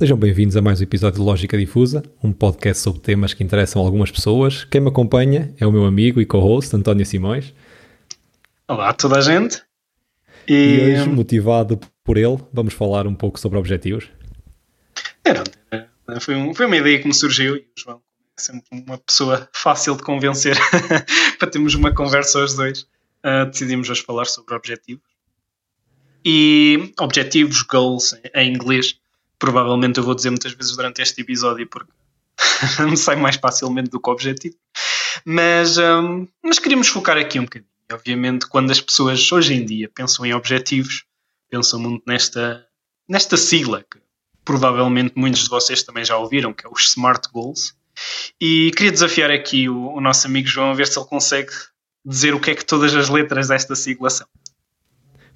Sejam bem-vindos a mais um episódio de Lógica Difusa, um podcast sobre temas que interessam algumas pessoas. Quem me acompanha é o meu amigo e co-host António Simões. Olá a toda a gente. E... e hoje, motivado por ele, vamos falar um pouco sobre objetivos. Era, foi, um, foi uma ideia que me surgiu e o João é sempre uma pessoa fácil de convencer para termos uma conversa aos dois. Uh, decidimos hoje falar sobre objetivos. E objetivos, goals em inglês, provavelmente eu vou dizer muitas vezes durante este episódio porque me sai mais facilmente do que objetivo. Mas, um, mas queríamos focar aqui um bocadinho. Obviamente, quando as pessoas hoje em dia pensam em objetivos, pensam muito nesta, nesta sigla que provavelmente muitos de vocês também já ouviram, que é os Smart Goals. E queria desafiar aqui o, o nosso amigo João a ver se ele consegue dizer o que é que todas as letras desta sigla são.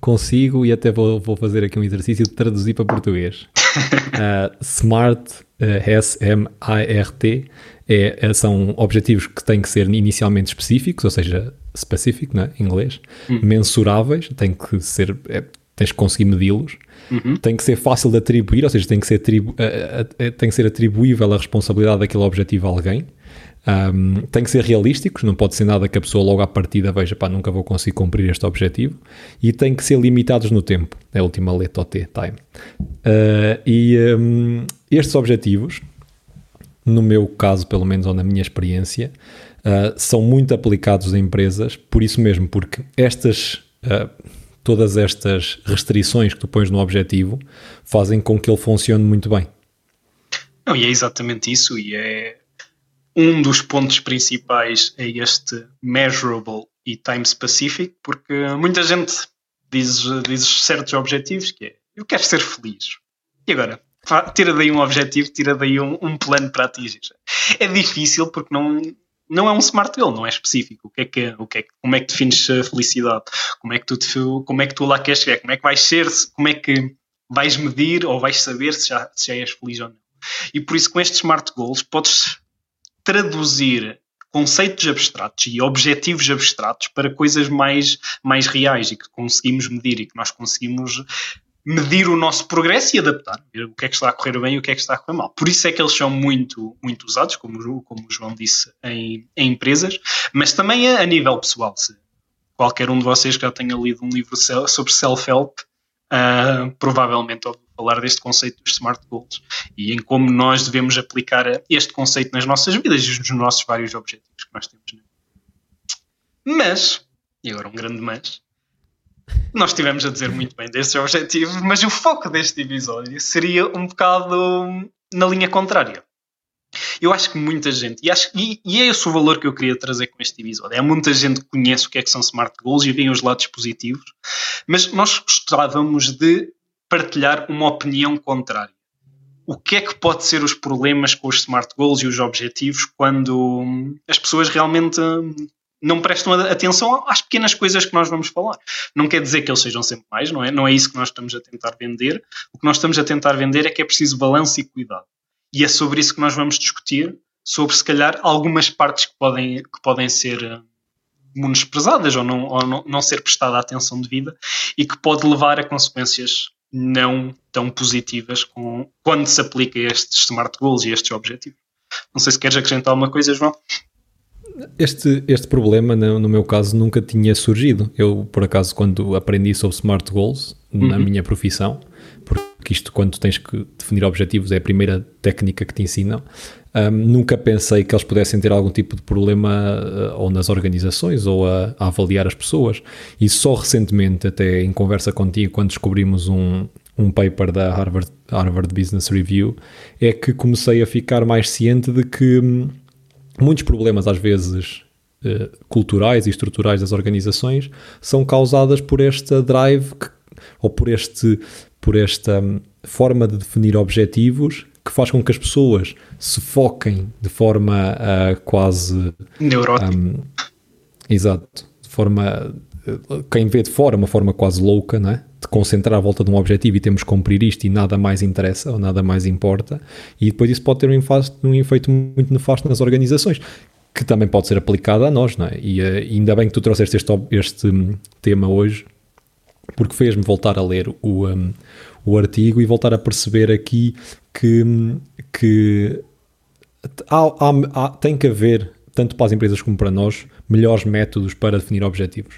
Consigo e até vou, vou fazer aqui um exercício de traduzir para português. Uh, SMART, uh, S-M-I-R-T, é, é, são objetivos que têm que ser inicialmente específicos, ou seja, specific, né, em inglês, hum. mensuráveis, tem que ser, é, tens que conseguir medi-los, uhum. tem que ser fácil de atribuir, ou seja, tem que ser, atribu uh, tem que ser atribuível a responsabilidade daquele objetivo a alguém, um, tem que ser realísticos, não pode ser nada que a pessoa logo à partida veja, pá, nunca vou conseguir cumprir este objetivo. E tem que ser limitados no tempo, é a última letra o T, time. Uh, e um, estes objetivos, no meu caso, pelo menos, ou na minha experiência, uh, são muito aplicados em empresas, por isso mesmo, porque estas. Uh, todas estas restrições que tu pões no objetivo fazem com que ele funcione muito bem. Não, e é exatamente isso, e é um dos pontos principais é este measurable e time specific, porque muita gente diz, diz certos objetivos que é eu quero ser feliz. E agora? Tira daí um objetivo, tira daí um, um plano para atingir. É difícil porque não, não é um smart goal, não é específico. O que é que, o que, é como é que defines a felicidade? Como é que tu como é que tu lá queres chegar? Como é que vais ser? Como é que vais medir ou vais saber se já, se já és feliz ou não? E por isso com estes smart goals podes traduzir conceitos abstratos e objetivos abstratos para coisas mais, mais reais e que conseguimos medir e que nós conseguimos medir o nosso progresso e adaptar, ver o que é que está a correr bem e o que é que está a correr mal. Por isso é que eles são muito, muito usados, como, como o João disse, em, em empresas, mas também a, a, nível pessoal. Se qualquer um de vocês já tenha lido um livro sobre self-help, uh, provavelmente falar deste conceito dos smart goals e em como nós devemos aplicar este conceito nas nossas vidas e nos nossos vários objetivos que nós temos. Né? Mas, e agora um grande mas, nós estivemos a dizer muito bem destes objetivos, mas o foco deste episódio seria um bocado na linha contrária. Eu acho que muita gente, e, acho, e, e é esse o valor que eu queria trazer com este episódio. É muita gente que conhece o que é que são smart goals e vê os lados positivos, mas nós gostávamos de partilhar uma opinião contrária. O que é que pode ser os problemas com os smart goals e os objetivos quando as pessoas realmente não prestam atenção às pequenas coisas que nós vamos falar. Não quer dizer que eles sejam sempre mais, não é? Não é isso que nós estamos a tentar vender. O que nós estamos a tentar vender é que é preciso balanço e cuidado. E é sobre isso que nós vamos discutir, sobre se calhar algumas partes que podem, que podem ser eh, menosprezadas ou, não, ou não, não ser prestada atenção devida e que pode levar a consequências não tão positivas com, quando se aplica estes smart goals e estes objetivos. Não sei se queres acrescentar alguma coisa, João. Este, este problema, no, meu caso, nunca tinha surgido. Eu, por acaso, quando aprendi sobre smart goals uhum. na minha profissão, porque isto, quando tens que definir objetivos, é a primeira técnica que te ensinam, um, nunca pensei que eles pudessem ter algum tipo de problema uh, ou nas organizações ou a, a, avaliar as pessoas. E só recentemente, até em conversa contigo, quando descobrimos um, um paper da Harvard, Harvard Business Review, é que comecei a ficar mais ciente de que hum, muitos problemas, às vezes, uh, culturais e estruturais das organizações são causadas por esta drive que, ou por, este, por esta um, forma de definir objetivos que faz com que as pessoas se foquem de forma uh, quase. Neurótica. Um, exato. De forma. Uh, quem vê de fora, uma forma quase louca, não é? De concentrar à volta de um objetivo e temos que cumprir isto e nada mais interessa ou nada mais importa. E depois isso pode ter um, infasto, um efeito muito nefasto nas organizações que também pode ser aplicado a nós, não é? E uh, ainda bem que tu trouxeste este, este um, tema hoje, porque fez-me voltar a ler o, um, o artigo e voltar a perceber aqui que, que há, há, há, tem que haver, tanto para as empresas como para nós, melhores métodos para definir objetivos.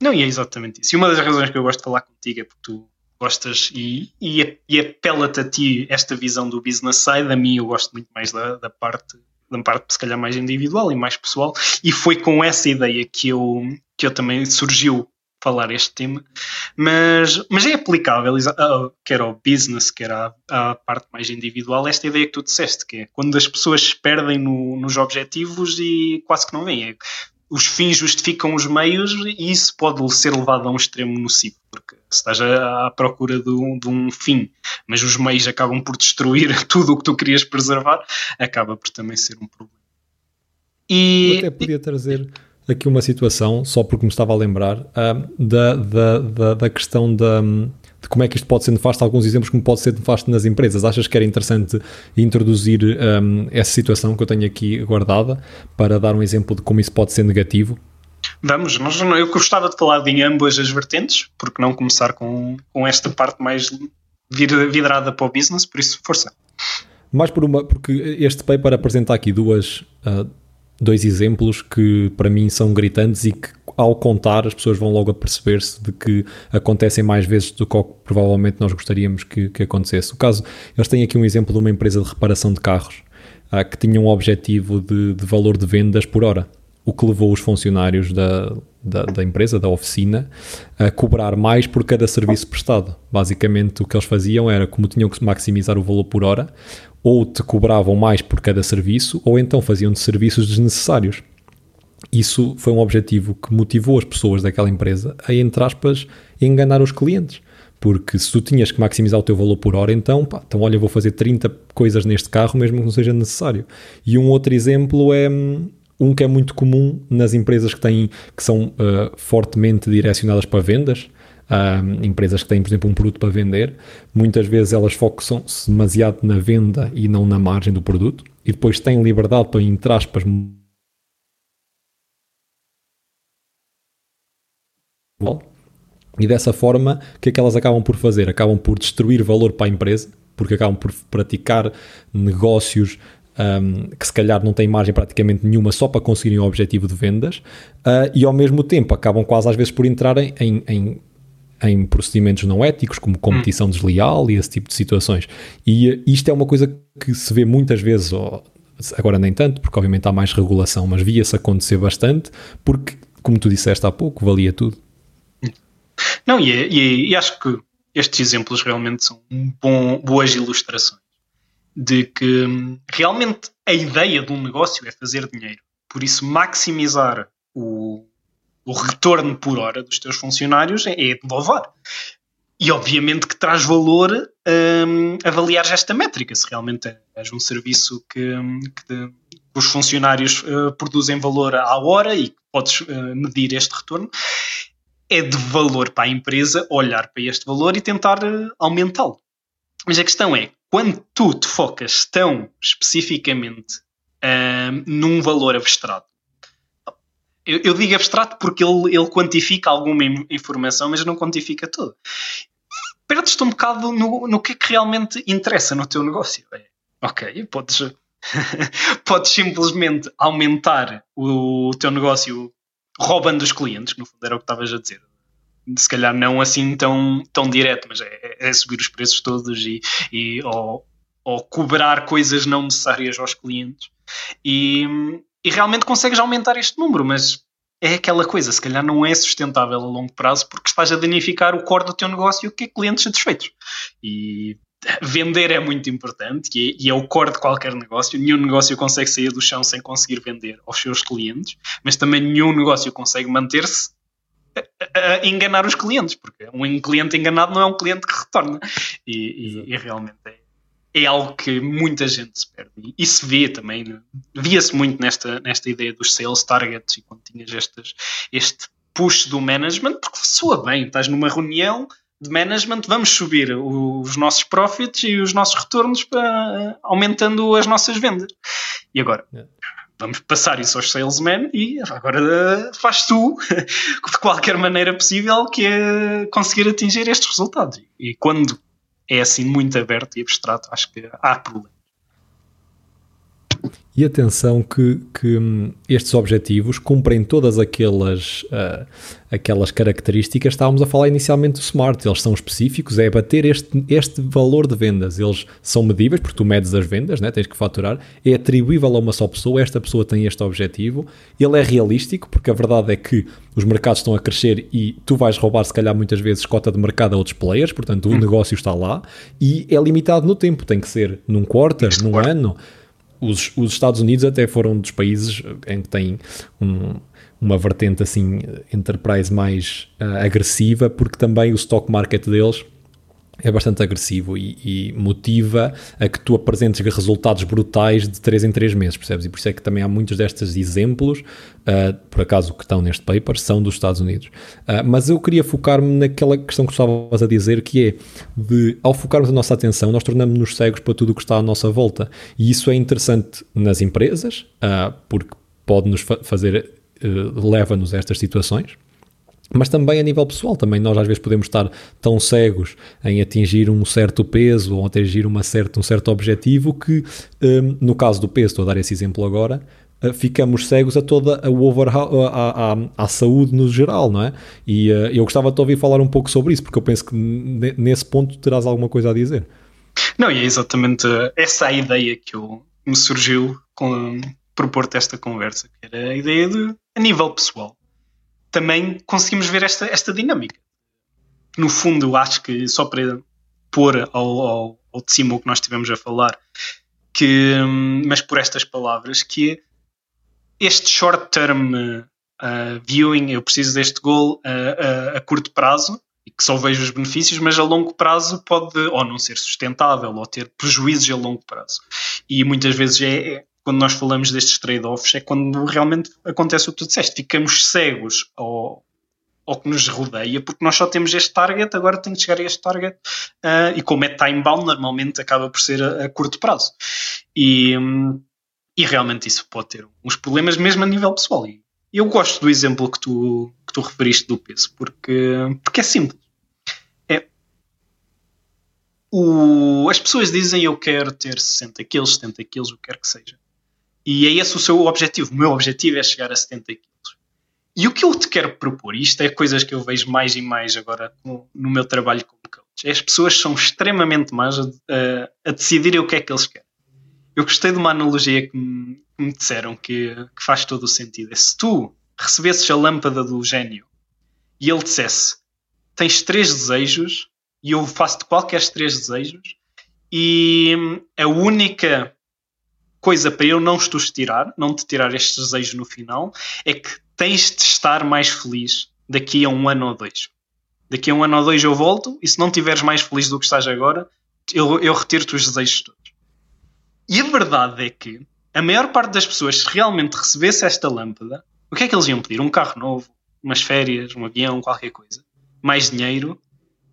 Não, e é exatamente isso. E uma das razões que eu gosto de falar contigo é porque tu gostas e, e, e apela-te a ti esta visão do business side. A mim, eu gosto muito mais da, da parte da parte se calhar mais individual e mais pessoal, e foi com essa ideia que eu, que eu também surgiu falar este tema, mas, mas é aplicável, quer ao business, quer à, à, parte mais individual, esta ideia que tu disseste, que é quando as pessoas se perdem no, nos objetivos e quase que não vêm. É, os fins justificam os meios e isso pode ser levado a um extremo nocivo, porque estás à, procura de um, de um, fim, mas os meios acabam por destruir tudo o que tu querias preservar, acaba por também ser um problema. E, Eu até podia trazer aqui uma situação, só porque me estava a lembrar, da, da, da, da, questão da, de como é que isto pode ser nefasto, alguns exemplos como pode ser nefasto nas empresas. Achas que era interessante introduzir um, essa situação que eu tenho aqui guardada para dar um exemplo de como isso pode ser negativo? Vamos, nós, eu gostava de falar em ambas as vertentes, porque não começar com, com esta parte mais vidrada para o business, por isso, força. Mais por uma, porque este paper apresenta aqui duas, uh, dois exemplos que para mim são gritantes e que ao contar as pessoas vão logo a perceber-se de que acontecem mais vezes do que provavelmente nós gostaríamos que, que, acontecesse. O caso, eles têm aqui um exemplo de uma empresa de reparação de carros ah, que tinha um objetivo de, de, valor de vendas por hora, o que levou os funcionários da, da, da, empresa, da oficina, a cobrar mais por cada serviço prestado. Basicamente o que eles faziam era, como tinham que maximizar o valor por hora, ou te cobravam mais por cada serviço, ou então faziam de serviços desnecessários. Isso foi um objetivo que motivou as pessoas daquela empresa a, entre aspas, enganar os clientes. Porque se tu tinhas que maximizar o teu valor por hora, então, pá, então olha, vou fazer 30 coisas neste carro, mesmo que não seja necessário. E um outro exemplo é um que é muito comum nas empresas que, têm, que são uh, fortemente direcionadas para vendas, um, empresas que têm, por exemplo, um produto para vender, muitas vezes elas focam-se demasiado na venda e não na margem do produto, e depois têm liberdade para, entre aspas, e dessa forma, o que é que elas acabam por fazer? Acabam por destruir valor para a empresa, porque acabam por praticar negócios um, que se calhar não têm margem praticamente nenhuma só para conseguirem o objetivo de vendas, uh, e ao mesmo tempo acabam quase às vezes por entrarem em, em em procedimentos não éticos, como competição hum. desleal e esse tipo de situações. E eh, isto é uma coisa que se vê muitas vezes, agora nem tanto, porque obviamente há mais regulação, mas via-se acontecer bastante, porque, como tu disseste há pouco, valia tudo. Não, e, e, e acho que estes exemplos realmente são bom, boas ilustrações de que hum, realmente a ideia de um negócio é fazer dinheiro. Por isso, maximizar o, o retorno por hora dos teus funcionários é, é de. E obviamente que traz valor um, avaliar esta métrica, se realmente és um serviço que, que os funcionários uh, produzem valor à hora e podes uh, medir este retorno, é de valor para a empresa olhar para este valor e tentar uh, aumentá-lo. Mas a questão é, quando tu te focas tão especificamente num valor abstrato, eu, eu, digo abstrato porque ele, ele quantifica alguma informação, mas não quantifica tudo. Perdes-te um bocado no, no que é que realmente interessa no teu negócio. É, ok, podes, podes simplesmente aumentar o, teu negócio roubando os clientes, no fundo era o que estavas a dizer. Se calhar não assim tão, tão direto, mas é, é subir os preços todos e, e ou, ou cobrar coisas não necessárias aos clientes. E, e realmente consegues aumentar este número, mas é aquela coisa, se calhar não é sustentável a longo prazo porque estás a danificar o core do teu negócio que é clientes satisfeitos. E vender é muito importante e é, e é, o core de qualquer negócio. Nenhum negócio consegue sair do chão sem conseguir vender aos seus clientes, mas também nenhum negócio consegue manter-se a, a enganar os clientes, porque um cliente enganado não é um cliente que retorna. E, e, e realmente é, é algo que muita gente se perde. E se vê também, né? via-se muito nesta, nesta ideia dos sales targets e quando tinhas estas, este push do management, porque soa bem, estás numa reunião de management, vamos subir os nossos profits e os nossos retornos para, aumentando as nossas vendas. E agora, vamos passar isso aos salesmen e agora faz tu de qualquer maneira possível que é conseguir atingir estes resultados. E quando é assim muito aberto e abstrato, acho que há problema. E atenção que, que hum, estes objetivos cumprem todas aquelas, uh, aquelas características. Estávamos a falar inicialmente do Smart, eles são específicos, é bater este, este valor de vendas. Eles são medíveis, porque tu medes as vendas, né? tens que faturar, é atribuível a uma só pessoa, esta pessoa tem este objetivo, ele é realístico, porque a verdade é que os mercados estão a crescer e tu vais roubar, se calhar, muitas vezes cota de mercado a outros players, portanto o hum. negócio está lá, e é limitado no tempo, tem que ser num quarter, num ano os, os Estados Unidos até foram um dos países em que tem um, uma vertente assim enterprise mais uh, agressiva, porque também o stock market deles é bastante agressivo e, e, motiva a que tu apresentes resultados brutais de 3 em 3 meses, percebes? E por isso é que também há muitos destes exemplos, uh, por acaso que estão neste paper, são dos Estados Unidos. Uh, mas eu queria focar-me naquela questão que estavas a dizer, que é de, ao focarmos a nossa atenção, nós tornamos-nos cegos para tudo o que está à nossa volta. E isso é interessante nas empresas, uh, porque pode-nos fa fazer, leva-nos a estas situações mas também a nível pessoal, também nós às vezes podemos estar tão cegos em atingir um certo peso ou atingir uma certa, um certo objetivo que, um, no caso do peso, estou a dar esse exemplo agora, uh, ficamos cegos a toda a a, a, a, saúde no geral, não é? E uh, eu gostava de ouvir falar um pouco sobre isso, porque eu penso que nesse ponto terás alguma coisa a dizer. Não, e é exatamente essa a ideia que eu, me surgiu com propor-te esta conversa, que era a ideia de, a nível pessoal também conseguimos ver esta, esta dinâmica. No fundo, acho que só para pôr ao, ao, ao de cima o que nós estivemos a falar, que, hum, mas por estas palavras, que este short-term uh, viewing, eu preciso deste goal uh, uh, a curto prazo, e que só vejo os benefícios, mas a longo prazo pode ou não ser sustentável ou ter prejuízos a longo prazo. E muitas vezes é, é quando nós falamos destes trade-offs, é quando realmente acontece o que tu disseste. Ficamos cegos ao, ao que nos rodeia, porque nós só temos este target, agora tenho que chegar a este target, uh, e como é time-bound, normalmente acaba por ser a, a curto prazo. E, e realmente isso pode ter uns problemas mesmo a nível pessoal. E eu gosto do exemplo que tu, que tu referiste do peso, porque, porque é simples. É, o, as pessoas dizem eu quero ter 60 quilos, 70 quilos, o que quer que seja. E é esse o seu objetivo. O meu objetivo é chegar a 70 quilos. E o que eu te quero propor, isto é coisas que eu vejo mais e mais agora no, meu trabalho como coach, é as pessoas são extremamente más a, a, a decidirem o que é que eles querem. Eu gostei de uma analogia que me, que me disseram que, que, faz todo o sentido. É se tu recebesses a lâmpada do gênio e ele dissesse tens três desejos e eu faço-te qualquer três desejos e a única coisa para eu não te tirar, não te tirar estes desejos no final, é que tens de estar mais feliz daqui a um ano ou dois. Daqui a um ano ou dois eu volto e se não estiveres mais feliz do que estás agora, eu, eu retiro-te os desejos todos. E a verdade é que a maior parte das pessoas, se realmente recebesse esta lâmpada, o que é que eles iam pedir? Um carro novo, umas férias, um avião, qualquer coisa. Mais dinheiro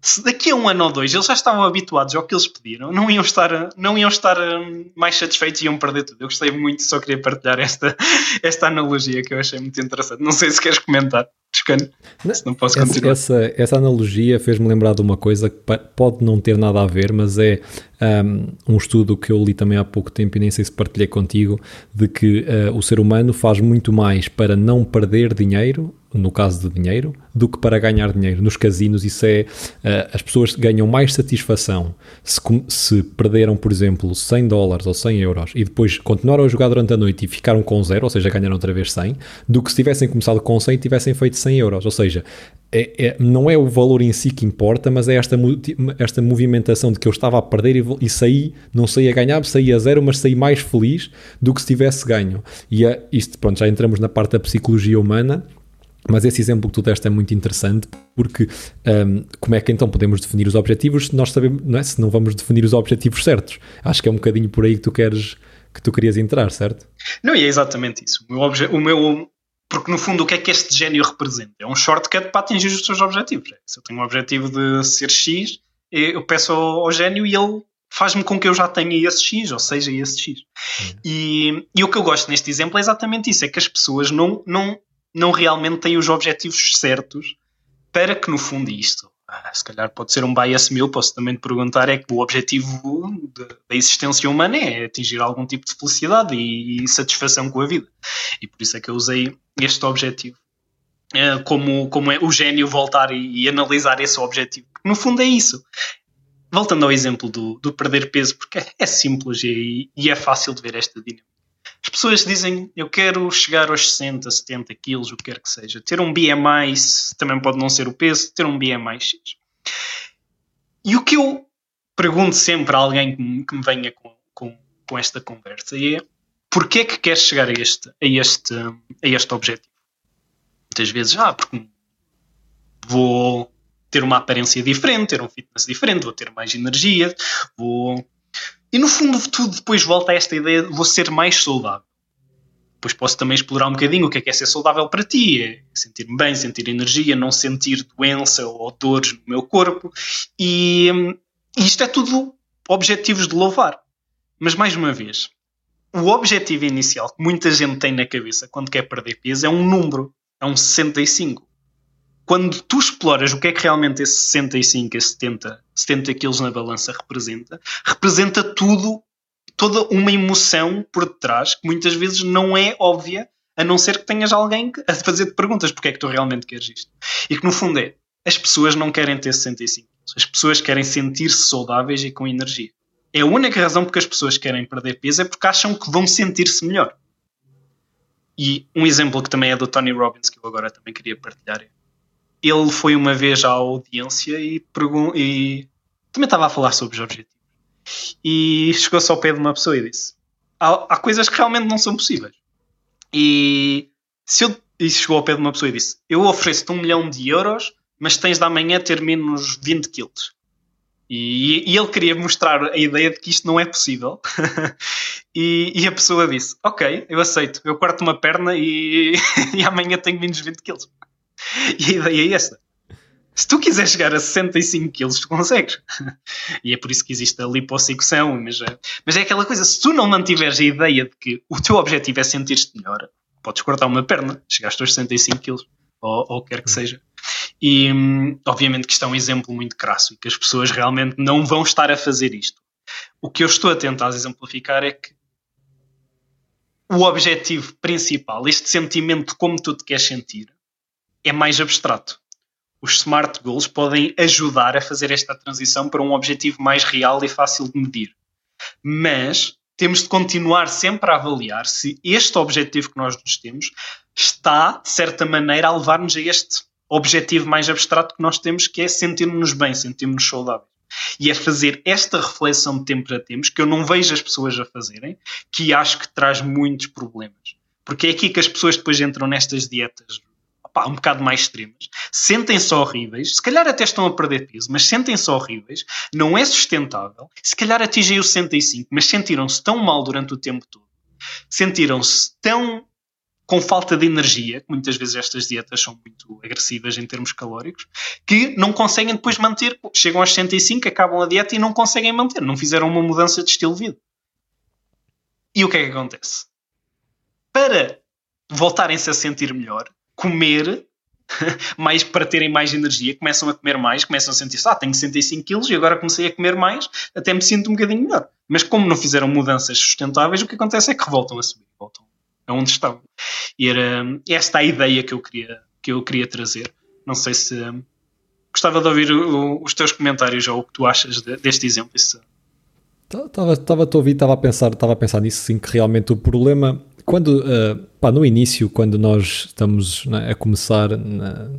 se daqui a um ano ou dois eles já estavam habituados ao que eles pediram, não iam estar, não iam estar hum, mais satisfeitos e iam perder tudo. Eu gostei muito, só queria partilhar esta, esta analogia que eu achei muito interessante. Não sei se queres comentar, Descano, se não posso continuar. Essa, essa analogia fez-me lembrar de uma coisa que pode não ter nada a ver, mas é um, um, estudo que eu li também há pouco tempo e nem sei se partilhei contigo, de que uh, o ser humano faz muito mais para não perder dinheiro no caso de dinheiro, do que para ganhar dinheiro. Nos casinos, isso é. Uh, as pessoas ganham mais satisfação se, se, perderam, por exemplo, 100 dólares ou 100 euros e depois continuaram a jogar durante a noite e ficaram com zero, ou seja, ganharam outra vez 100, do que se tivessem começado com 100 e tivessem feito 100 euros. Ou seja, é, é, não é o valor em si que importa, mas é esta, esta movimentação de que eu estava a perder e, e saí, não saí a ganhar, saí a zero, mas saí mais feliz do que se tivesse ganho. E é, isto, pronto, já entramos na parte da psicologia humana mas esse exemplo que tu deste é muito interessante porque um, como é que então podemos definir os objetivos se nós sabemos, não é? se não vamos definir os objetivos certos? Acho que é um bocadinho por aí que tu queres que tu querias entrar, certo? Não, e é exatamente isso. O meu, o meu porque no fundo o que é que este gênio representa? É um shortcut para atingir os seus objetivos. Se eu tenho um objetivo de ser X, eu peço ao, ao gênio e ele faz-me com que eu já tenha esse X, ou seja, esse X. Uhum. E, e, o que eu gosto neste exemplo é exatamente isso: é que as pessoas não, não, não realmente têm os objetivos certos para que, no fundo, isto. Ah, se calhar pode ser um bias meu, posso também te perguntar: é que o objetivo de, da existência humana é atingir algum tipo de felicidade e, e satisfação com a vida. E por isso é que eu usei este objetivo eh, como, como é o gênio voltar e, e, analisar esse objetivo. No fundo é isso. Voltando ao exemplo do, do perder peso, porque é, simples e, e, é fácil de ver esta dinâmica. As pessoas dizem, eu quero chegar aos 60, 70 quilos, o que quer que seja. Ter um BMI, também pode não ser o peso, ter um BMI X. E o que eu pergunto sempre a alguém que me, venha com, com, com esta conversa é porquê é que queres chegar a este, a este, a este objetivo? muitas vezes, ah, porque vou ter uma aparência diferente, ter um fitness diferente, vou ter mais energia, vou. E no fundo, tudo depois volta a esta ideia de vou ser mais saudável. Depois posso também explorar um bocadinho o que é que é ser saudável para ti. É sentir-me bem, sentir energia, não sentir doença ou dores no meu corpo. E, e isto é tudo objetivos de louvar. Mas mais uma vez, o objetivo inicial que muita gente tem na cabeça quando quer perder peso é um número é um 65. Quando tu exploras o que é que realmente esse 65, esse 70, 70 quilos na balança representa, representa tudo, toda uma emoção por detrás que muitas vezes não é óbvia, a não ser que tenhas alguém a fazer-te perguntas porque é que tu realmente queres isto. E que no fundo é, as pessoas não querem ter 65 quilos, as pessoas querem sentir-se saudáveis e com energia. É a única razão porque as pessoas querem perder peso é porque acham que vão sentir-se melhor. E um exemplo que também é do Tony Robbins, que eu agora também queria partilhar. Ele foi uma vez à audiência e, e também estava a falar sobre os objetivos. E chegou-se ao pé de uma pessoa e disse: há, há coisas que realmente não são possíveis. E, se eu, e chegou ao pé de uma pessoa e disse: Eu ofereço-te um milhão de euros, mas tens de amanhã ter menos 20 quilos. E, e, ele queria mostrar a ideia de que isto não é possível. e, e, a pessoa disse: Ok, eu aceito, eu corto uma perna e, e amanhã tenho menos 20 quilos. E a ideia é esta. Se tu quiseres chegar a 65 quilos, tu consegues. e é por isso que existe a liposucção. Mas, é, mas é aquela coisa: se tu não mantiveres a ideia de que o teu objetivo é sentir-te melhor, podes cortar uma perna, chegaste aos 65 quilos, ou, ou quer que seja. E obviamente que isto é um exemplo muito crasso e que as pessoas realmente não vão estar a fazer isto. O que eu estou a tentar exemplificar é que o objetivo principal, este sentimento de como tu te queres sentir, é mais abstrato. Os SMART Goals podem ajudar a fazer esta transição para um objetivo mais real e fácil de medir. Mas temos de continuar sempre a avaliar se este objetivo que nós nos temos está, de certa maneira, a levar-nos a este objetivo mais abstrato que nós temos, que é sentirmos-nos bem, sentirmos-nos saudáveis. E é fazer esta reflexão de tempo a tempos, que eu não vejo as pessoas a fazerem, que acho que traz muitos problemas. Porque é aqui que as pessoas depois entram nestas dietas opá, um bocado mais extremas, sentem-se horríveis, se calhar até estão a perder peso, mas sentem-se horríveis, não é sustentável, se calhar atingem o 65, mas sentiram-se tão mal durante o tempo todo, sentiram-se tão com falta de energia, muitas vezes estas dietas são muito agressivas em termos calóricos, que não conseguem depois manter, chegam aos 65, acabam a dieta e não conseguem manter, não fizeram uma mudança de estilo de vida. E o que é que acontece? Para voltarem-se a sentir melhor, comer mais para terem mais energia, começam a comer mais, começam a sentir-se, ah, tenho 65 quilos e agora comecei a comer mais, até me sinto um bocadinho melhor. Mas como não fizeram mudanças sustentáveis, o que acontece é que voltam a subir, voltam aonde estão. E era esta a ideia que eu queria, que eu queria trazer. Não sei se gostava de ouvir os teus comentários ou o que tu achas de, deste exemplo. Estava tá, a ouvir, estava a pensar, estava a pensar nisso, sim, que realmente o problema quando uh, pá, no início, quando nós estamos né, a começar na,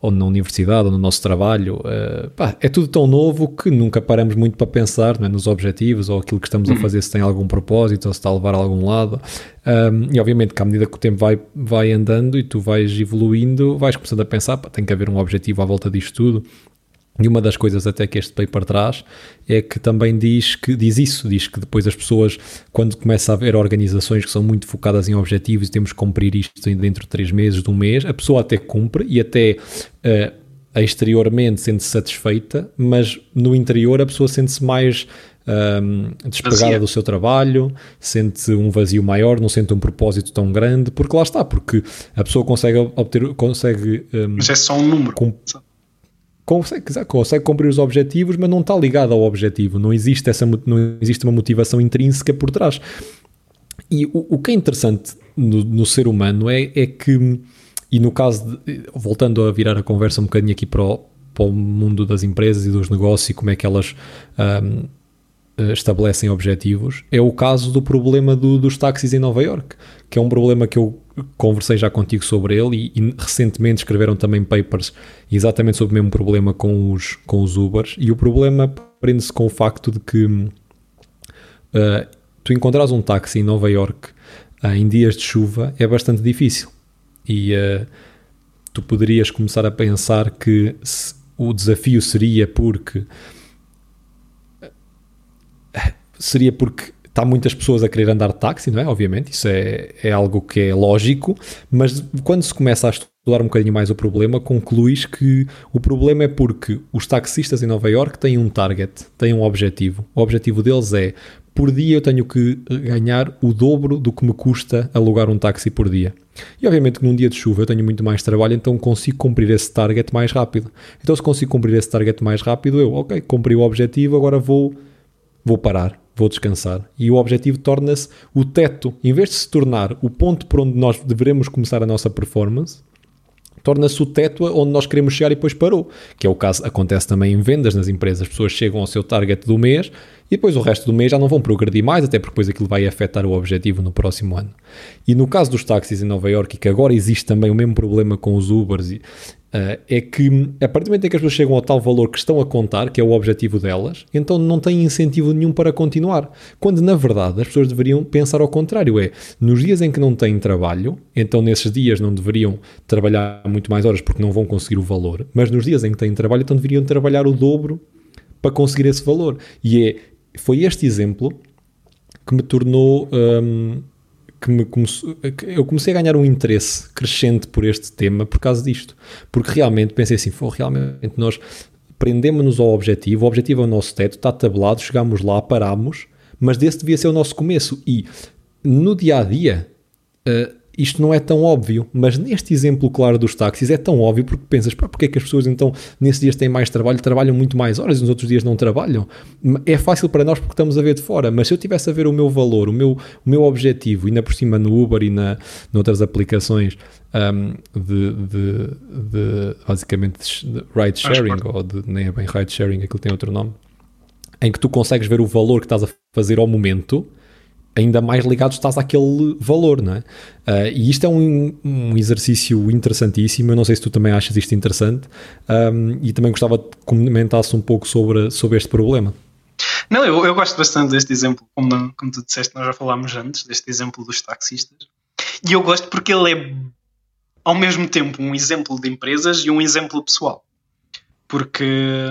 ou na universidade ou no nosso trabalho, uh, pá, é tudo tão novo que nunca paramos muito para pensar é, nos objetivos ou aquilo que estamos a hum. fazer se tem algum propósito ou se está a levar a algum lado. Um, e obviamente que à medida que o tempo vai, vai andando e tu vais evoluindo, vais começando a pensar, pá, tem que haver um objetivo à volta disto tudo. E uma das coisas até que este paper traz é que também diz que diz isso, diz que depois as pessoas, quando começa a haver organizações que são muito focadas em objetivos e temos que cumprir isto dentro de três meses, de um mês, a pessoa até cumpre e até uh, exteriormente sente-se satisfeita, mas no interior a pessoa sente-se mais um, despegada Vazia. do seu trabalho, sente um vazio maior, não sente um propósito tão grande, porque lá está, porque a pessoa consegue obter, consegue. Um, mas é só um número. Com, consegue, consegue cumprir os objetivos, mas não está ligado ao objetivo, não existe, essa, não existe uma motivação intrínseca por trás. E o, o que é interessante no, no ser humano é, é que, e no caso, de, voltando a virar a conversa um bocadinho aqui para o, para o mundo das empresas e dos negócios e como é que elas um, estabelecem objetivos, é o caso do problema do, dos táxis em Nova York, que é um problema que eu conversei já contigo sobre ele e, e, recentemente escreveram também papers exatamente sobre o mesmo problema com os, com os Ubers. E o problema prende-se com o facto de que uh, tu encontrares um táxi em Nova York uh, em dias de chuva é bastante difícil. E uh, tu poderias começar a pensar que o desafio seria porque seria porque está muitas pessoas a querer andar de táxi, não é? Obviamente, isso é, é algo que é lógico, mas quando se começa a estudar um bocadinho mais o problema, concluís que o problema é porque os taxistas em Nova York têm um target, têm um objetivo. O objetivo deles é por dia eu tenho que ganhar o dobro do que me custa alugar um táxi por dia. E obviamente que num dia de chuva eu tenho muito mais trabalho, então consigo cumprir esse target mais rápido. Então se consigo cumprir esse target mais rápido, eu, ok, cumpri o objetivo, agora vou, vou parar vou descansar. E o objetivo torna-se o teto, em vez de se tornar o ponto por onde nós devemos começar a nossa performance, torna-se o teto onde nós queremos chegar e depois parou. Que é o caso, acontece também em vendas nas empresas. As pessoas chegam ao seu target do mês e depois o resto do mês já não vão progredir mais, até porque depois aquilo vai afetar o objetivo no próximo ano. E no caso dos táxis em Nova York, e que agora existe também o mesmo problema com os Ubers, uh, é que a partir do momento em que as pessoas chegam ao tal valor que estão a contar, que é o objetivo delas, então não têm incentivo nenhum para continuar. Quando na verdade as pessoas deveriam pensar ao contrário: é nos dias em que não têm trabalho, então nesses dias não deveriam trabalhar muito mais horas porque não vão conseguir o valor, mas nos dias em que têm trabalho, então deveriam trabalhar o dobro para conseguir esse valor. E é foi este exemplo que me tornou. Um, que me comece, eu comecei a ganhar um interesse crescente por este tema por causa disto. Porque realmente pensei assim: foi realmente nós prendemos-nos ao objetivo, o objetivo é o nosso teto, está tabelado, chegamos lá, paramos, mas desse devia ser o nosso começo. E no dia a dia, uh, isto não é tão óbvio, mas neste exemplo claro dos táxis é tão óbvio porque pensas, pá, porque é que as pessoas então nesses dias têm mais trabalho, trabalham muito mais horas e nos outros dias não trabalham? É fácil para nós porque estamos a ver de fora, mas se eu tivesse a ver o meu valor, o meu, o meu objetivo, ainda por cima no Uber e na, noutras aplicações um, de, de, de, basicamente de ride sharing, ou de, nem é bem ride sharing, aquilo tem outro nome, em que tu consegues ver o valor que estás a fazer ao momento ainda mais ligado estás àquele valor, não é? Uh, e isto é um, um, exercício interessantíssimo. Eu não sei se tu também achas isto interessante um, e também gostava que comentasse um pouco sobre, sobre este problema. Não, eu, eu gosto bastante deste exemplo, como, como tu disseste, nós já falámos antes, deste exemplo dos taxistas. E eu gosto porque ele é, ao mesmo tempo, um exemplo de empresas e um exemplo pessoal. Porque,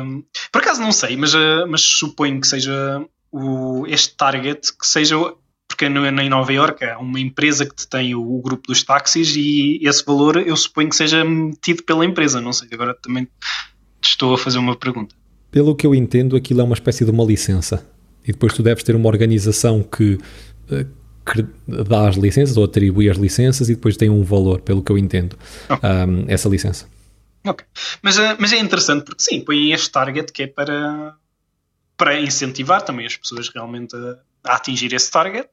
por acaso não sei, mas, ah, mas suponho que seja o, este target que seja porque em Nova Iorque é uma empresa que detém o, o, grupo dos táxis e esse valor eu suponho que seja metido pela empresa, não sei, agora também estou a fazer uma pergunta. Pelo que eu entendo, aquilo é uma espécie de uma licença e depois tu deves ter uma organização que, eh, que dá as licenças ou atribui as licenças e depois tem um valor, pelo que eu entendo, okay. um, essa licença. Ok, mas, eh, mas é interessante porque sim, põe este target que é para, para incentivar também as pessoas realmente a a atingir esse target,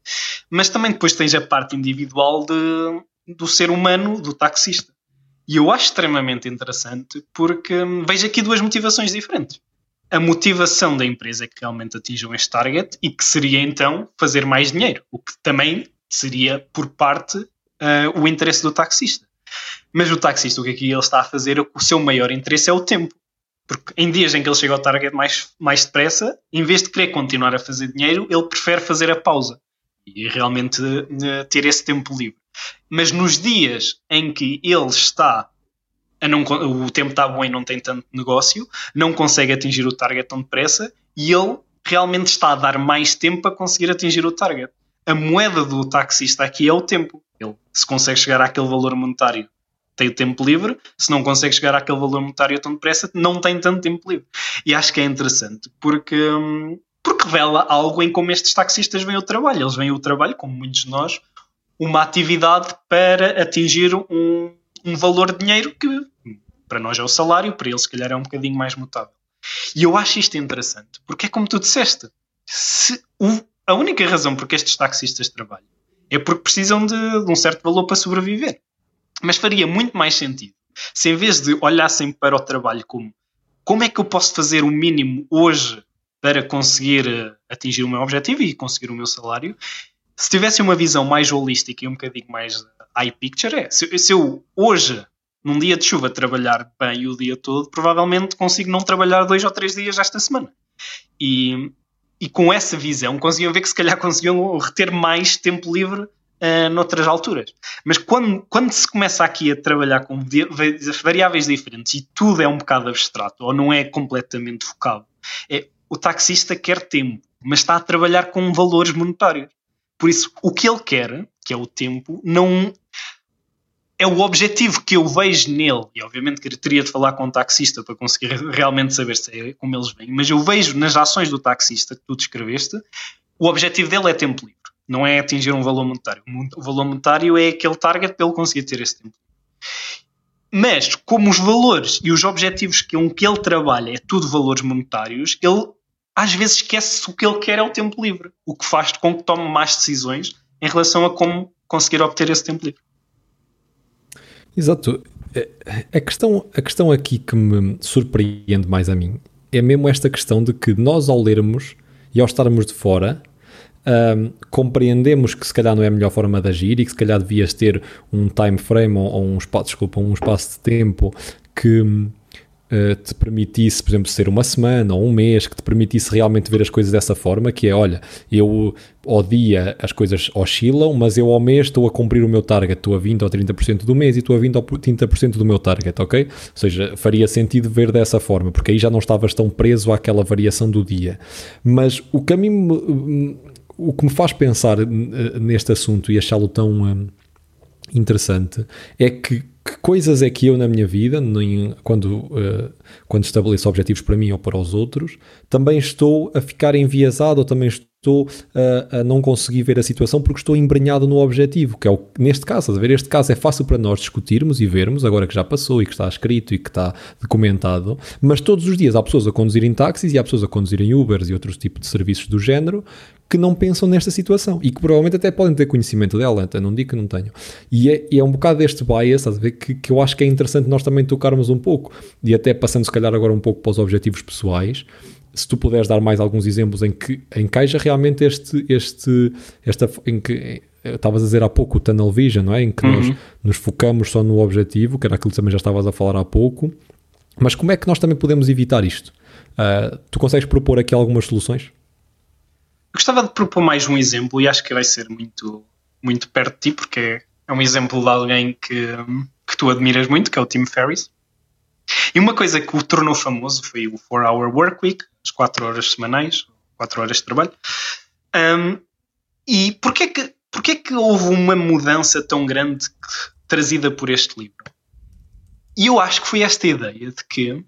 mas também depois tens a parte individual de, do ser humano, do taxista. E eu acho extremamente interessante porque hum, vejo aqui duas motivações diferentes. A motivação da empresa é que realmente atinjam este target e que seria então fazer mais dinheiro, o que também seria por parte uh, o interesse do taxista. Mas o taxista, o que aqui ele está a fazer, o seu maior interesse é o tempo. Porque em dias em que ele chega ao target mais, mais depressa, em vez de querer continuar a fazer dinheiro, ele prefere fazer a pausa e realmente uh, ter esse tempo livre. Mas nos dias em que ele está não, o tempo está bom e não tem tanto negócio, não consegue atingir o target tão depressa e ele realmente está a dar mais tempo para conseguir atingir o target. A moeda do taxista aqui é o tempo. Ele se consegue chegar àquele valor monetário tem tempo livre, se não consegue chegar àquele valor monetário tão depressa, não tem tanto tempo livre. E acho que é interessante porque, hum, porque revela algo em como estes taxistas veem o trabalho. Eles veem o trabalho, como muitos de nós, uma atividade para atingir um, um valor de dinheiro que para nós é o salário, para eles se calhar é um bocadinho mais mutável. E eu acho isto interessante, porque é como tu disseste, se o, a única razão por que estes taxistas trabalham é porque precisam de, de um certo valor para sobreviver. Mas faria muito mais sentido se em vez de olhassem para o trabalho como como é que eu posso fazer o mínimo hoje para conseguir eh, atingir o meu objetivo e conseguir o meu salário, se tivesse uma visão mais holística e um bocadinho mais high picture, é se, se eu hoje, num dia de chuva, trabalhar bem o dia todo, provavelmente consigo não trabalhar dois ou três dias esta semana. E, e com essa visão conseguiam ver que se calhar conseguiam reter mais tempo livre uh, noutras alturas. Mas quando, quando se começa aqui a trabalhar com variáveis diferentes e tudo é um bocado abstrato ou não é completamente focado, é, o taxista quer tempo, mas está a trabalhar com valores monetários. Por isso, o que ele quer, que é o tempo, não é o objetivo que eu vejo nele. E obviamente que teria de falar com o taxista para conseguir realmente saber se é como eles vêm, mas eu vejo nas ações do taxista que tu descreveste, o objetivo dele é tempo livre, não é atingir um valor monetário. O valor monetário é aquele target para ele conseguir ter esse tempo. Mas, como os valores e os objetivos com que ele trabalha é tudo valores monetários, ele às vezes esquece o que ele quer é o tempo livre, o que faz com que tome mais decisões em relação a como conseguir obter esse tempo livre. Exato. É, a questão, a questão aqui que me surpreende mais a mim é mesmo esta questão de que nós, ao lermos e ao estarmos de fora, um, compreendemos que se calhar não é a melhor forma de agir e que se calhar devias ter um time frame ou, ou um, espaço, desculpa, um espaço de tempo que uh, te permitisse, por exemplo, ser uma semana ou um mês, que te permitisse realmente ver as coisas dessa forma, que é, olha, eu ao dia as coisas oscilam, mas eu ao mês estou a cumprir o meu target, estou a 20 ou 30% do mês e estou a 20 ou 30% do meu target, ok? Ou seja, faria sentido ver dessa forma, porque aí já não estavas tão preso àquela variação do dia. Mas o caminho, o que me faz pensar eh, neste assunto e achá-lo tão hum, interessante é que que coisas é que eu na minha vida, quando, uh, quando estabeleço objetivos para mim ou para os outros, também estou a ficar enviesado ou também estou uh, a não conseguir ver a situação porque estou embrenhado no objetivo, que é o, neste caso, a ver, este caso é fácil para nós discutirmos e vermos, agora que já passou e que está escrito e que está documentado, mas todos os dias há pessoas a conduzirem táxis e há pessoas a conduzirem Ubers e outros tipos de serviços do género que não pensam nesta situação e que provavelmente até podem ter conhecimento dela, até não digo que não tenham. E é, é um bocado deste bias, estás a ver, que, que eu acho que é interessante nós também tocarmos um pouco e até passando se calhar agora um pouco para os objetivos pessoais, se tu puderes dar mais alguns exemplos em que encaixa realmente este, este, esta, em que estavas a dizer há pouco o tunnel vision, não é? Em que uhum. nós nos focamos só no objetivo, que era aquilo que também já estavas a falar há pouco, mas como é que nós também podemos evitar isto? Uh, tu consegues propor aqui algumas soluções? Gostava de propor mais um exemplo e acho que vai ser muito, muito perto de ti, porque é, é um exemplo de alguém que, que tu admiras muito, que é o Tim Ferriss. E uma coisa que o tornou famoso foi o 4-Hour Work Week, as 4 horas semanais, 4 horas de trabalho. Um, e porquê que, porquê que houve uma mudança tão grande trazida por este livro? E eu acho que foi esta ideia de que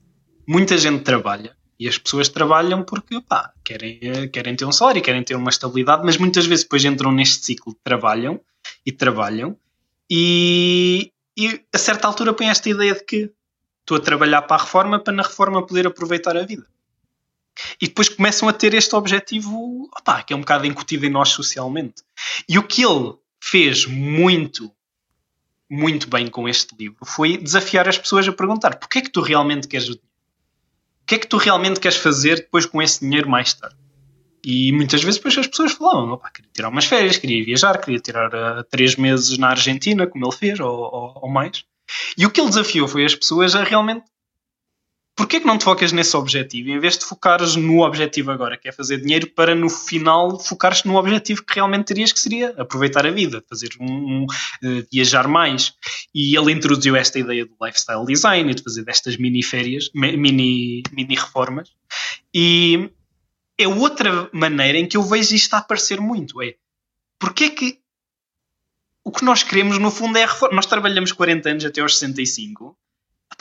muita gente trabalha e as pessoas trabalham porque querem, querem ter um salário, querem ter uma estabilidade, mas muitas vezes depois entram neste ciclo, trabalham e trabalham, e, e a certa altura põe esta ideia de que estou a trabalhar para a reforma para na reforma poder aproveitar a vida. E depois começam a ter este objetivo opá, que é um bocado incutido em nós socialmente. E o que ele fez muito, muito bem com este livro foi desafiar as pessoas a perguntar porquê é que tu realmente queres o dinheiro? que é que tu realmente queres fazer depois com esse dinheiro mais tarde? E muitas vezes depois as pessoas falavam, opa, queria tirar umas férias, queria viajar, queria tirar uh, três meses na Argentina, como ele fez, ou, ou, ou mais. E o que ele desafiou foi as pessoas a realmente porquê que não te focas nesse objetivo em vez de focares no objetivo agora, que é fazer dinheiro, para no final focares no objetivo que realmente terias, que seria aproveitar a vida, fazer um, um uh, viajar mais. E ele introduziu esta ideia do lifestyle design e de fazer destas mini férias, mini, mini reformas. E é outra maneira em que eu vejo isto a aparecer muito. É porquê que o que nós queremos no fundo é a reforma. Nós trabalhamos 40 anos até aos 65,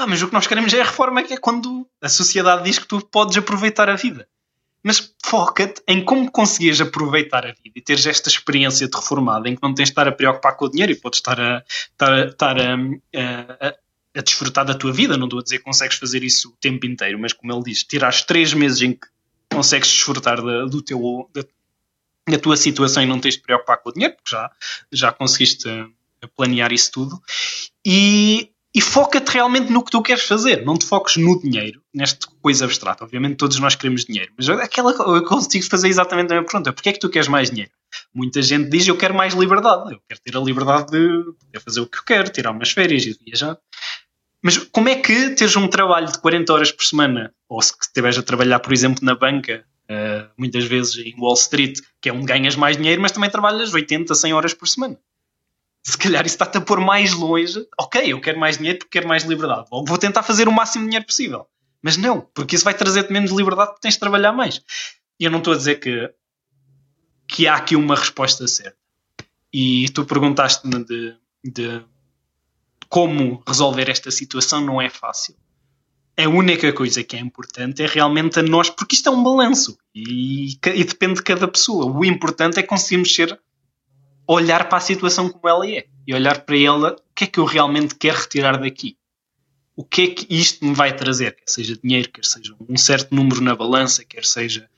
Mas o que nós queremos é a reforma, que é quando a sociedade diz que tu podes aproveitar a vida. Mas foca-te em como conseguires aproveitar a vida e teres esta experiência de reformada em que não tens de estar a preocupar com o dinheiro e podes estar a, estar, estar a, a, a desfrutar da tua vida. Não estou a dizer que consegues fazer isso o tempo inteiro, mas como ele diz, tirares três meses em que consegues desfrutar da, do teu, da, da, tua situação e não tens de preocupar com o dinheiro, porque já, já conseguiste planear isso tudo. E e foca-te realmente no que tu queres fazer. Não te foques no dinheiro, nesta coisa abstrata. Obviamente todos nós queremos dinheiro, mas aquela eu consigo fazer exatamente a mesma pergunta. Porquê é que tu queres mais dinheiro? Muita gente diz eu quero mais liberdade. Eu quero ter a liberdade de poder fazer o que eu quero, tirar umas férias e viajar. Mas como é que teres um trabalho de 40 horas por semana, ou se estiveres a trabalhar, por exemplo, na banca, uh, muitas vezes em Wall Street, que é onde ganhas mais dinheiro, mas também trabalhas 80, 100 horas por semana? Se calhar isso está-te a pôr mais longe. Ok, eu quero mais dinheiro porque quero mais liberdade. Vou tentar fazer o máximo de dinheiro possível. Mas não, porque isso vai trazer-te menos liberdade porque tens de trabalhar mais. E eu não estou a dizer que, que há aqui uma resposta certa. E tu perguntaste-me de, de como resolver esta situação, não é fácil. A única coisa que é importante é realmente a nós, porque isto é um balanço e, e depende de cada pessoa. O importante é conseguirmos ser olhar para a situação como ela é e olhar para ela o que é que eu realmente quero retirar daqui. O que é que isto me vai trazer? Quer seja dinheiro, quer seja um certo número na balança, quer seja.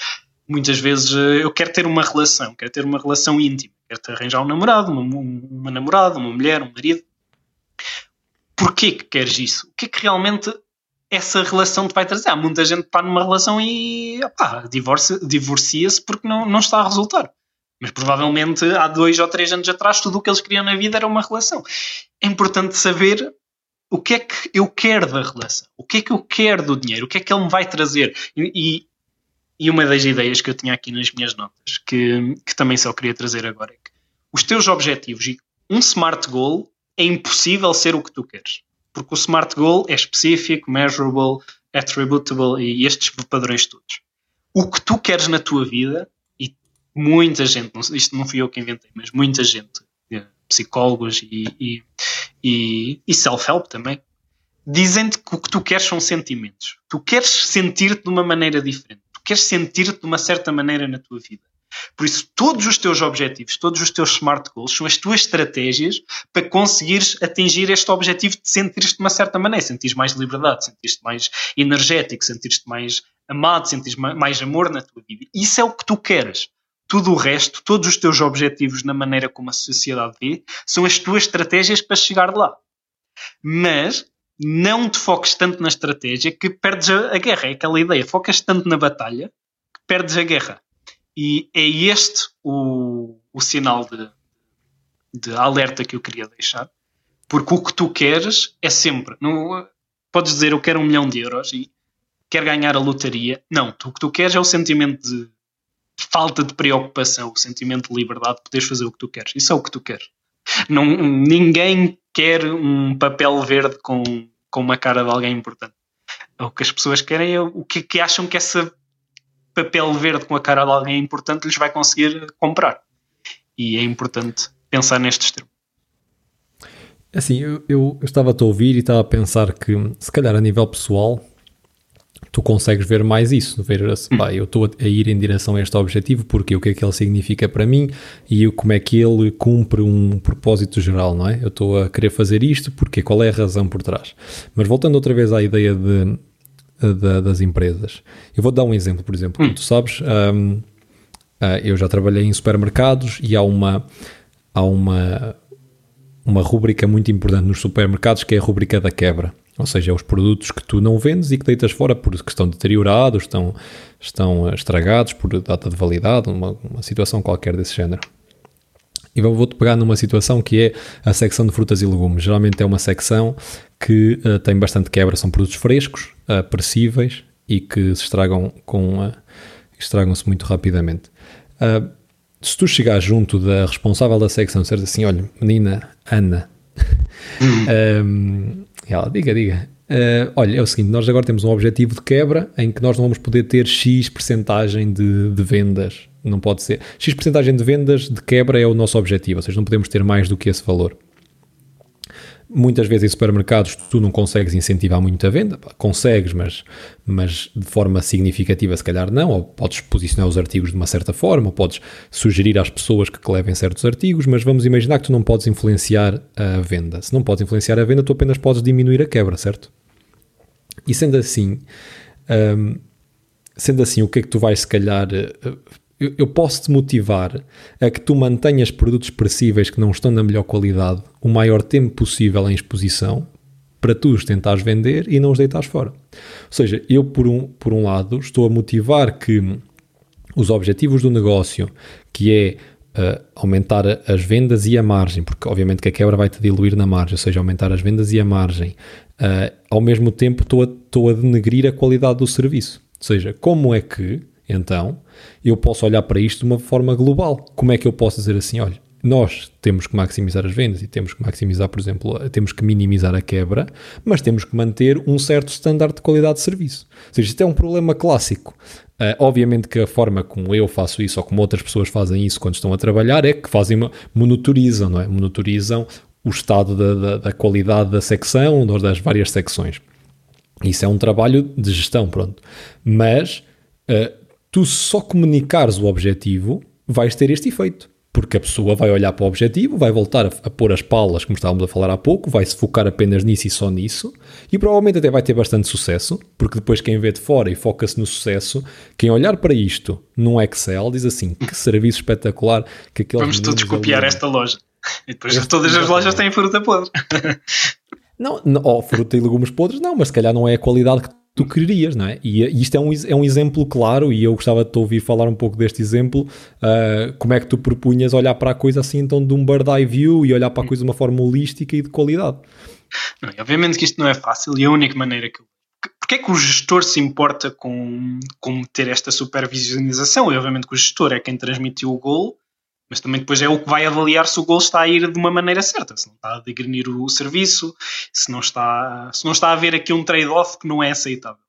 Muitas vezes eh, eu quero ter uma relação, quero ter uma relação íntima, quero arranjar um namorado, uma, uma namorada, uma mulher, um marido. Porquê que queres isso? O que é que realmente essa relação te vai trazer? Há muita gente que está numa relação e divorcia-se porque não, não está a resultar. Mas provavelmente há dois ou três anos atrás tudo o que eles queriam na vida era uma relação. É importante saber o que é que eu quero da relação, o que é que eu quero do dinheiro, o que é que ele me vai trazer. E, e uma das ideias que eu tinha aqui nas minhas notas, que, que também só queria trazer agora, é que os teus objetivos e um smart goal é impossível ser o que tu queres. Porque o smart goal é específico, measurable, attributable e estes padrões todos. O que tu queres na tua vida muita gente, isto não fui eu que inventei, mas muita gente, eh, psicólogos e, e, e, e self-help também, dizem-te que o que tu queres são sentimentos. Tu queres sentir-te de uma maneira diferente. Tu queres sentir-te de uma certa maneira na tua vida. Por isso, todos os teus objetivos, todos os teus smart goals são as tuas estratégias para conseguires atingir este objetivo de sentir-te de uma certa maneira, sentir mais liberdade, sentir-te mais energético, sentir-te mais amado, sentir mais amor na tua vida. Isso é o que tu queres. Tudo o resto, todos os teus objetivos na maneira como a sociedade vê, são as tuas estratégias para chegar lá. Mas não te foques tanto na estratégia que perdes a, guerra. É aquela ideia. Focas tanto na batalha que perdes a guerra. E é este o, o sinal de, de alerta que eu queria deixar. Porque o que tu queres é sempre. Não, podes dizer eu quero um milhão de euros e quero ganhar a lotaria. Não, tu, o que tu queres é o sentimento de falta de preocupação, o sentimento de liberdade de poderes fazer o que tu queres. Isso é o que tu queres. Não, ninguém quer um papel verde com, com uma cara de alguém importante. O que as pessoas querem é o que, que acham que esse papel verde com a cara de alguém importante lhes vai conseguir comprar. E é importante pensar nestes termos. Assim, eu, eu, eu estava a ouvir e estava a pensar que, se calhar a nível pessoal, tu consegues ver mais isso, ver assim, pá, eu estou a ir em direção a este objetivo, porque o que é que ele significa para mim e como é que ele cumpre um propósito geral, não é? Eu estou a querer fazer isto porque qual é a razão por trás? Mas voltando outra vez à ideia de, de das empresas, eu vou dar um exemplo, por exemplo, como tu sabes, um, ah, eu já trabalhei em supermercados e há uma há uma uma rúbrica muito importante nos supermercados que é a rúbrica da quebra. Ou seja, os produtos que tu não vendes e que deitas fora porque estão deteriorados, estão, estão estragados por data de validade, uma, uma situação qualquer desse género. E vou-te pegar numa situação que é a secção de frutas e legumes. Geralmente é uma secção que uh, tem bastante quebra, são produtos frescos, uh, e que se estragam com uh, estragam-se muito rapidamente. Se tu chegares junto da responsável da secção e disseres assim, olha, menina Ana, um, E ela, diga, diga. Uh, olha, é o seguinte, nós agora temos um objetivo de quebra em que nós não vamos poder ter X percentagem de, de vendas. Não pode ser. X percentagem de vendas de quebra é o nosso objetivo, ou seja, não podemos ter mais do que esse valor. Muitas vezes em supermercados tu não consegues incentivar muito a venda, consegues, mas, mas de forma significativa se calhar não, ou podes posicionar os artigos de uma certa forma, ou podes sugerir às pessoas que, levem certos artigos, mas vamos imaginar que tu não podes influenciar a venda. Se não podes influenciar a venda, tu apenas podes diminuir a quebra, certo? E sendo assim, um, sendo assim, o que é que tu vais se calhar eu, eu posso te motivar a que tu mantenhas produtos perecíveis que não estão na melhor qualidade o maior tempo possível em exposição para tu os tentares vender e não os deitares fora. Ou seja, eu por um, por um lado estou a motivar que os objetivos do negócio, que é uh, aumentar as vendas e a margem, porque obviamente que a quebra vai te diluir na margem, ou seja, aumentar as vendas e a margem, uh, ao mesmo tempo estou a, estou a denegrir a qualidade do serviço. Ou seja, como é que então, eu posso olhar para isto de uma forma global. Como é que eu posso dizer assim, olha, nós temos que maximizar as vendas e temos que maximizar, por exemplo, temos que minimizar a quebra, mas temos que manter um certo standard de qualidade de serviço. Ou seja, isto é um problema clássico. Uh, obviamente que a forma como eu faço isso ou como outras pessoas fazem isso quando estão a trabalhar é que fazem uma, monitorizam, não é? Monitorizam o estado da, da, da qualidade da secção, das várias secções. Isso é um trabalho de gestão, pronto. Mas uh, tu só comunicares o objetivo, vais ter este efeito. Porque a pessoa vai olhar para o objetivo, vai voltar a, a pôr as palas, como estávamos a falar há pouco, vai se focar apenas nisso e só nisso, e provavelmente até vai ter bastante sucesso, porque depois quem vê de fora e foca-se no sucesso, quem olhar para isto num Excel diz assim: que serviço espetacular que aquele. Vamos todos copiar ali... esta loja. E depois este todas as lojas têm fruta podre. Não, não oh, fruta e legumes podres não, mas se calhar não é a qualidade que tu querias, não é? E, isto é um, é um exemplo claro, e eu gostava de te ouvir falar um pouco deste exemplo. Uh, como é que tu propunhas olhar para a coisa assim, então, de um bird eye view e olhar para a coisa de uma forma holística e de qualidade? Não, obviamente que isto não é fácil, e a única maneira que. Porquê é que o gestor se importa com, com ter esta supervisionização? E obviamente que o gestor é quem transmitiu o gol mas também depois é o que vai avaliar se o gol está a ir de uma maneira certa, se não está a degrenir o serviço, se não está, se não está a haver aqui um trade-off que não é aceitável.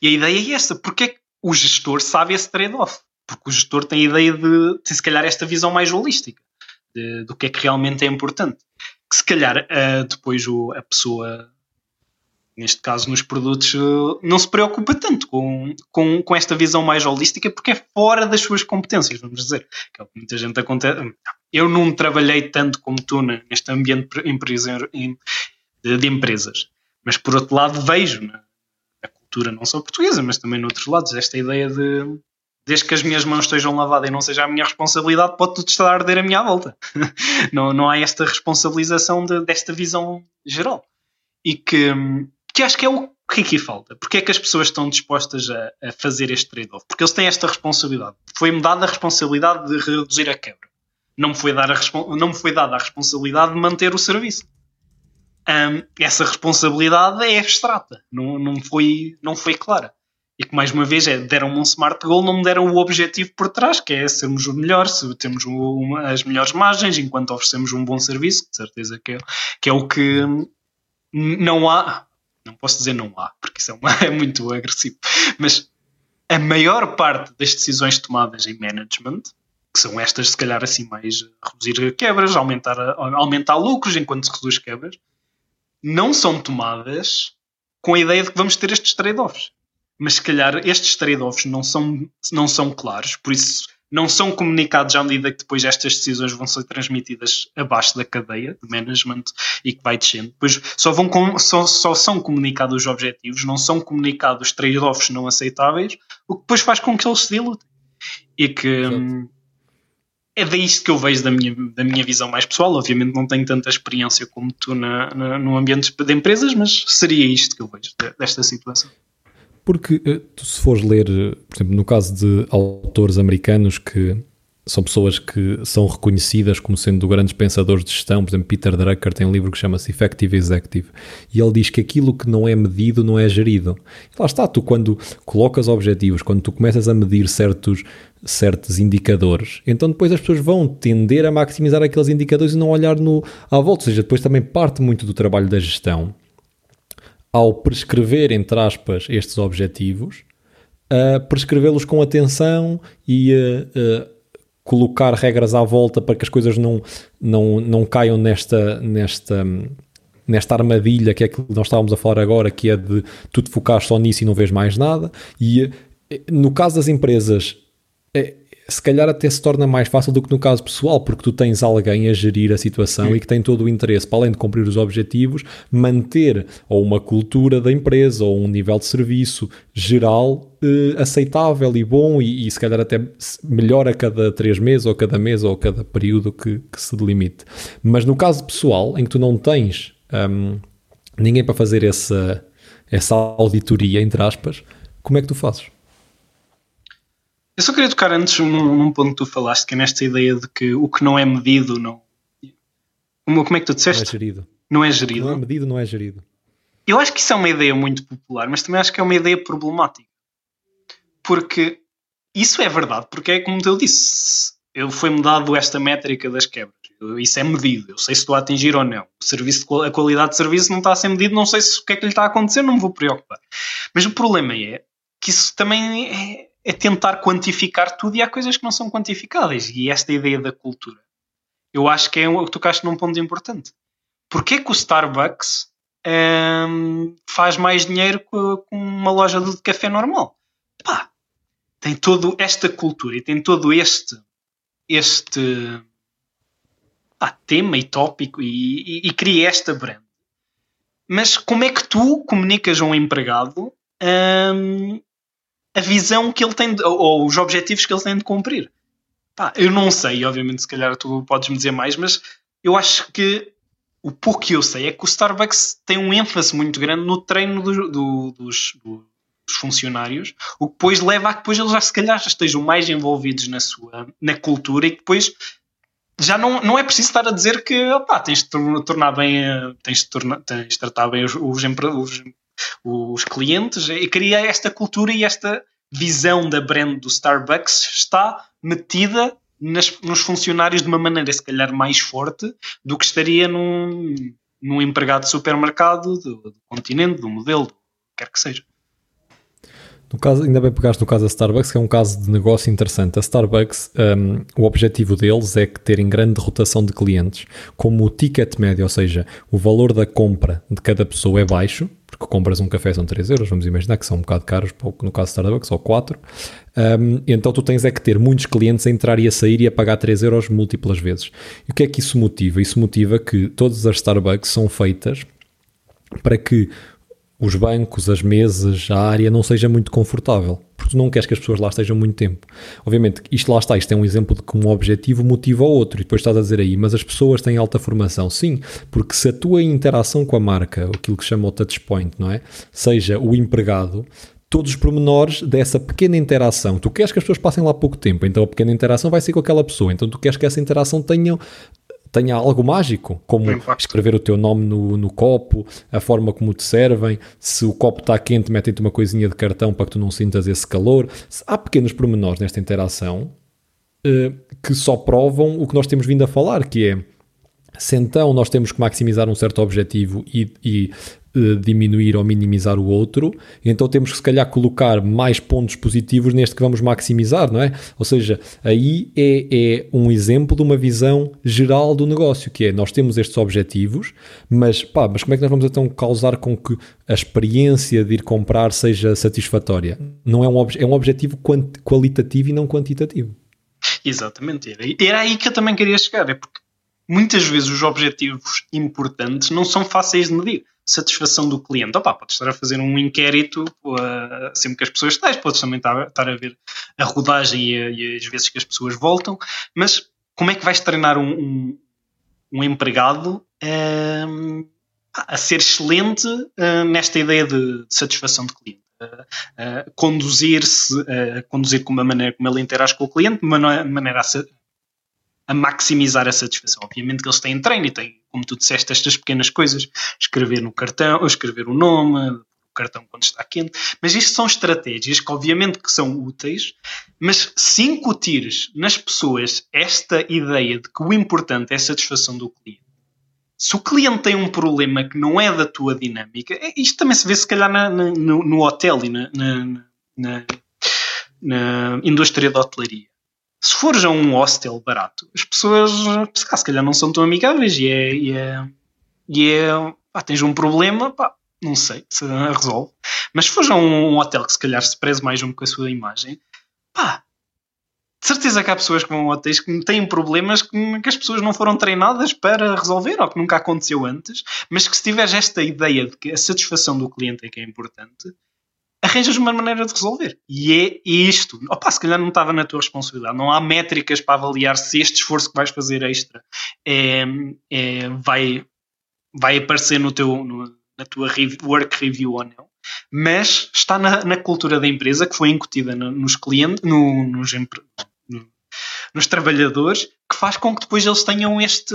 E a ideia é esta, porque é que o gestor sabe esse trade-off? Porque o gestor tem a ideia de se calhar esta visão mais holística de, do que é que realmente é importante. Que se calhar uh, depois o, a pessoa neste caso nos produtos, eh, não se preocupa tanto com, com, com esta visão mais holística porque é fora das suas competências, vamos dizer. Que é o que muita gente acontece. Eu não trabalhei tanto como tu neste ambiente de, empresas, mas por outro lado vejo na, cultura não só portuguesa, mas também noutros lados, esta ideia de desde que as minhas mãos estejam lavadas e não seja a minha responsabilidade, pode tudo estar a arder a minha volta. não, não há esta responsabilização de, desta visão geral. E que, que acho que é o que aqui falta. Porque é que as pessoas estão dispostas a, a fazer este trade-off? Porque eles têm esta responsabilidade. Foi-me dada a responsabilidade de reduzir a quebra. Não me foi, dar a, não me foi dada a responsabilidade de manter o serviço. Um, essa responsabilidade é abstrata, não, não, foi, não foi clara. E que mais uma vez é, deram-me um smart goal, não me deram o objetivo por trás, que é sermos o melhor, se temos uma, as melhores margens, enquanto oferecemos um bom serviço, de certeza que é, que é o que não há, não posso dizer não há, porque isso é, uma, é muito agressivo, mas a maior parte das decisões tomadas em management, que são estas, se calhar, assim, mais reduzir quebras, aumentar, aumentar lucros enquanto se reduz quebras, não são tomadas com a ideia de que vamos ter estes trade-offs. Mas se calhar estes trade-offs não são, não são claros, por isso não são comunicados à medida que depois estas decisões vão ser transmitidas abaixo da cadeia de management e que vai descendo. Depois só, vão com, só, só são comunicados os objetivos, não são comunicados trade-offs não aceitáveis, o que depois faz com que eles se dilutem. E que hum, é disto que eu vejo da minha, da minha visão mais pessoal. Obviamente não tenho tanta experiência como tu na, na, no ambiente de empresas, mas seria isto que eu vejo desta situação. Porque eh, se fores ler, eh, por exemplo, no caso de autores americanos que são pessoas que são reconhecidas como sendo grandes pensadores de gestão, por exemplo, Peter Drucker tem um livro que chama-se Effective Executive, e ele diz que aquilo que não é medido não é gerido. E lá está, tu quando colocas objetivos, quando tu começas a medir certos, certos indicadores, então depois as pessoas vão tender a maximizar aqueles indicadores e não olhar no, à volta, ou seja, depois também parte muito do trabalho da gestão ao prescrever, entre aspas, estes objetivos, uh, prescrevê-los com atenção e uh, colocar regras à volta para que as coisas não, não, não caiam nesta, nesta, nesta armadilha que é que nós estávamos a falar agora, que é de tu te focar só nisso e não vês mais nada. E no caso das empresas, é, se calhar até se torna mais fácil do que no caso pessoal, porque tu tens alguém a gerir a situação Sim. e que tem todo o interesse, para além de cumprir os objetivos, manter ou uma cultura da empresa ou um nível de serviço geral eh, aceitável e bom e, e, se calhar até melhor a cada três meses ou cada mês ou cada período que, que se delimite. Mas no caso pessoal, em que tu não tens um, ninguém para fazer essa, essa auditoria, entre aspas, como é que tu fazes? Eu só queria tocar antes num, num, ponto que tu falaste, que é nesta ideia de que o que não é medido não. Como, como é que tu disseste? Não é gerido. Não é gerido. Não é medido, não é gerido. Eu acho que isso é uma ideia muito popular, mas também acho que é uma ideia problemática. Porque isso é verdade, porque é como eu disse, eu foi-me dado esta métrica das quebras. Isso é medido, eu sei se estou a atingir ou não. O serviço, a qualidade de serviço não está a ser medido, não sei se o que é que lhe está a acontecer, não me vou preocupar. Mas o problema é que isso também é, é tentar quantificar tudo e há coisas que não são quantificáveis. E esta ideia da cultura, eu acho que é o que tocaste num ponto importante. Porquê que o Starbucks hum, faz mais dinheiro com uma loja de café normal? Pá, tem toda esta cultura e tem todo este este ah, tema e tópico e, e, e, cria esta brand. Mas como é que tu comunicas a um empregado hum, a visão que ele tem, de, ou os objetivos que ele tem de cumprir. Pá, eu não sei, obviamente, se calhar tu podes me dizer mais, mas eu acho que o pouco que eu sei é que o Starbucks tem um ênfase muito grande no treino do, do, dos, dos, funcionários, o que depois leva a que depois eles já se calhar já estejam mais envolvidos na sua na cultura e que depois já não, não é preciso estar a dizer que opá, tens de tornar bem tens de, tornar, tens de tratar bem os, os, os os clientes e cria esta cultura e esta visão da brand do Starbucks está metida nas, nos funcionários de uma maneira se calhar mais forte do que estaria num, num empregado de supermercado do, do continente, do modelo, quer que seja. No caso, ainda bem pegaste no caso da Starbucks, que é um caso de negócio interessante. A Starbucks, um, o objetivo deles é que terem grande rotação de clientes. Como o ticket médio, ou seja, o valor da compra de cada pessoa é baixo, porque compras um café são 3 euros, vamos imaginar que são um bocado caros, no caso da Starbucks, ou 4. Um, então tu tens é que ter muitos clientes a entrar e a sair e a pagar 3 euros múltiplas vezes. E o que é que isso motiva? Isso motiva que todas as Starbucks são feitas para que os bancos, as mesas, a área não seja muito confortável, porque tu não queres que as pessoas lá estejam muito tempo. Obviamente, isto lá está, isto é um exemplo de que um objetivo motiva o outro, e depois estás a dizer aí, mas as pessoas têm alta formação. Sim, porque se a tua interação com a marca, aquilo que chama o touch point, não é? Seja o empregado, todos os pormenores dessa pequena interação. Tu queres que as pessoas passem lá pouco tempo, então a pequena interação vai ser com aquela pessoa. Então tu queres que essa interação tenha tenha algo mágico, como escrever o teu nome no, no, copo, a forma como te servem, se o copo está quente, metem-te uma coisinha de cartão para que tu não sintas esse calor. Há pequenos pormenores nesta interação uh, que só provam o que nós temos vindo a falar, que é se então nós temos que maximizar um certo objetivo e, e diminuir ou minimizar o outro, então temos que se calhar colocar mais pontos positivos neste que vamos maximizar, não é? Ou seja, aí é, é um exemplo de uma visão geral do negócio, que é nós temos estes objetivos, mas pá, mas como é que nós vamos então causar com que a experiência de ir comprar seja satisfatória? Não é um, é um objetivo qualitativo e não quantitativo. Exatamente, era aí que eu também queria chegar, é porque muitas vezes os objetivos importantes não são fáceis de medir satisfação do cliente. Opa, podes estar a fazer um inquérito uh, sempre que as pessoas estás, podes também estar, a ver a rodagem e, a, e, as vezes que as pessoas voltam, mas como é que vais treinar um, um, um empregado uh, a ser excelente uh, nesta ideia de, de, satisfação de cliente? conduzir-se, conduzir com uma maneira como ele interage com o cliente, de maneira a, a maximizar a satisfação. Obviamente que eles têm treino e têm, como tu disseste, estas pequenas coisas, escrever no cartão, escrever o nome, o cartão quando está quente, mas isto são estratégias que obviamente que são úteis, mas se incutires nas pessoas esta ideia de que o importante é a satisfação do cliente, se o cliente tem um problema que não é da tua dinâmica, é, isto também se vê se calhar na, na, no, no, hotel e na, na, na, indústria da hotelaria. Se fores a um hostel barato, as pessoas se calhar não são tão amigáveis e é. E é, e é pá, tens um problema, pá, não sei se resolve. Mas se fores a um, hotel que se calhar se preze mais um com a sua imagem, pá, de certeza que há pessoas que vão a hotéis que têm problemas que, que, as pessoas não foram treinadas para resolver ou que nunca aconteceu antes, mas que se tiveres esta ideia de que a satisfação do cliente é que é importante, arranjas uma maneira de resolver. E é isto. Opa, se calhar não estava na tua responsabilidade. Não há métricas para avaliar se este esforço que vais fazer extra é, é, vai, vai aparecer no teu, no, na tua work review ou não. Mas está na, na cultura da empresa que foi incutida no, nos clientes, no, nos, no, nos trabalhadores, que faz com que depois eles tenham este,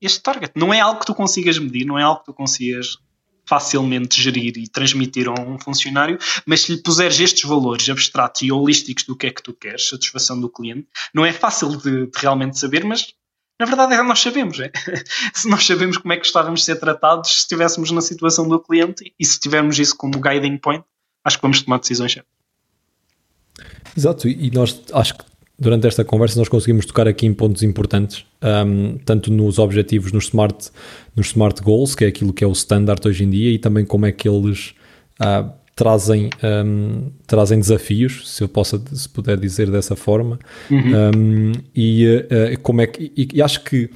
este target. Não é algo que tu consigas medir, não é algo que tu consigas facilmente gerir e transmitir a um funcionário, mas se lhe puseres estes valores abstratos e holísticos do que é que tu queres, satisfação do cliente, não é fácil de, de realmente saber, mas na verdade é nós sabemos. É? se nós sabemos como é que estávamos a ser tratados se estivéssemos na situação do cliente e se tivermos isso como guiding point, acho que vamos tomar decisões certas. Exato, e nós acho que durante esta conversa nós conseguimos tocar aqui em pontos importantes, um, tanto nos objetivos, nos smart, nos smart goals, que é aquilo que é o standard hoje em dia, e também como é que eles uh, trazem, um, trazem desafios, se eu possa, se puder dizer dessa forma, uhum. um, e uh, como é que, e, e acho que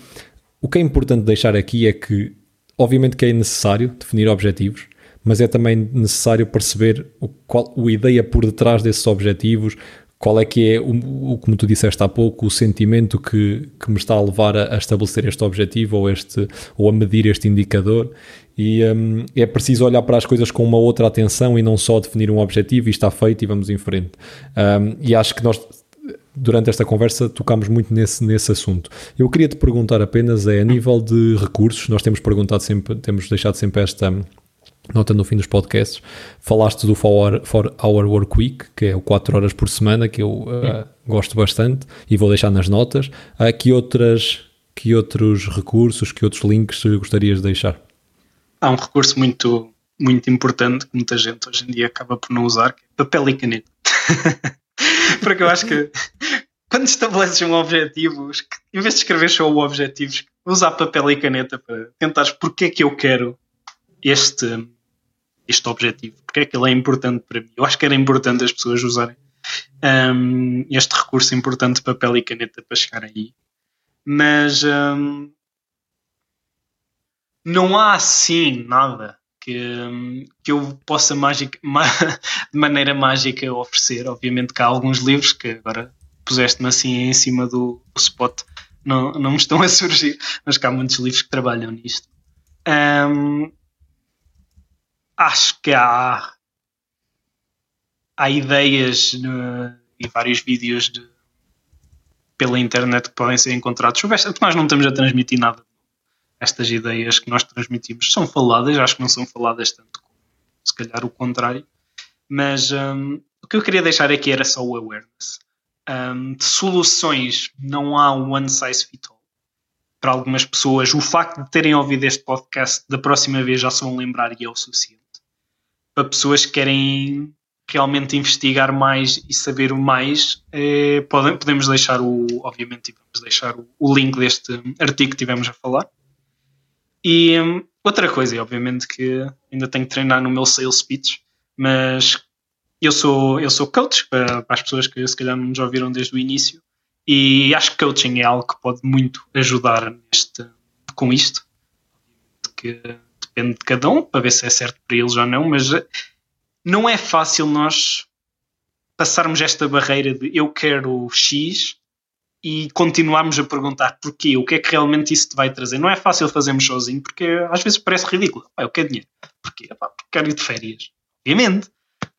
o que é importante deixar aqui é que, obviamente que é necessário definir objetivos, mas é também necessário perceber o, qual, a ideia por detrás desses objetivos, qual é que é, o, o, como tu disseste há pouco, o sentimento que, que me está a levar a, a estabelecer este objetivo ou, este, ou a medir este indicador. E um, é preciso olhar para as coisas com uma outra atenção e não só definir um objetivo e está feito e vamos em frente. Um, e acho que nós, durante esta conversa, tocamos muito nesse, nesse assunto. Eu queria te perguntar apenas, é a nível de recursos, nós temos perguntado sempre, temos deixado sempre esta nota no fim dos podcasts, falaste do For Hour Work Week, que é o 4 horas por semana, que eu uh, gosto bastante e vou deixar nas notas. Uh, que, outras, que outros recursos, que outros links gostarias de deixar? Há um recurso muito, muito importante que muita gente hoje em dia acaba por não usar, que é papel e caneta. Porque eu acho que quando estabeleces um objetivo, em vez de escrever só o objetivo, usar papel e caneta para tentares porque é que eu quero este, este objetivo, porque é que ele é importante para mim. Eu acho que era importante as pessoas usarem um, este recurso importante papel e caneta para chegar aí. Mas um, não há assim nada que, que eu possa magic, ma, de maneira mágica oferecer. Obviamente que há alguns livros que agora puseste-me assim em cima do, do spot, não, não me estão a surgir, mas que há muitos livros que trabalham nisto. Um, acho que há, há ideias no, e vários vídeos de, pela internet que podem ser encontrados esta, nós não estamos a transmitir nada. Estas ideias que nós transmitimos são faladas, acho que não são faladas tanto como se calhar o contrário, mas um, o que eu queria deixar aqui era só o awareness. Um, de soluções não há um one size fit all para algumas pessoas, o facto de terem ouvido este podcast da próxima vez já se vão lembrar e é o suficiente para pessoas que querem realmente investigar mais e saber mais, eh, podemos deixar o, obviamente, vamos deixar o, o, link deste artigo que tivemos a falar. E um, outra coisa, obviamente que ainda tenho que treinar no meu sales speech, mas eu sou, eu sou coach para, para as pessoas que se calhar não nos ouviram desde o início e acho que coaching é algo que pode muito ajudar neste, com isto. Que depende de cada um, para ver se é certo para eles ou não, mas eh, não é fácil nós passarmos esta barreira de eu quero X e continuarmos a perguntar porquê, o que é que realmente isso te vai trazer. Não é fácil fazermos sozinho, porque às vezes parece ridículo. eu quero dinheiro. Porquê? porque quero ir de férias. Obviamente.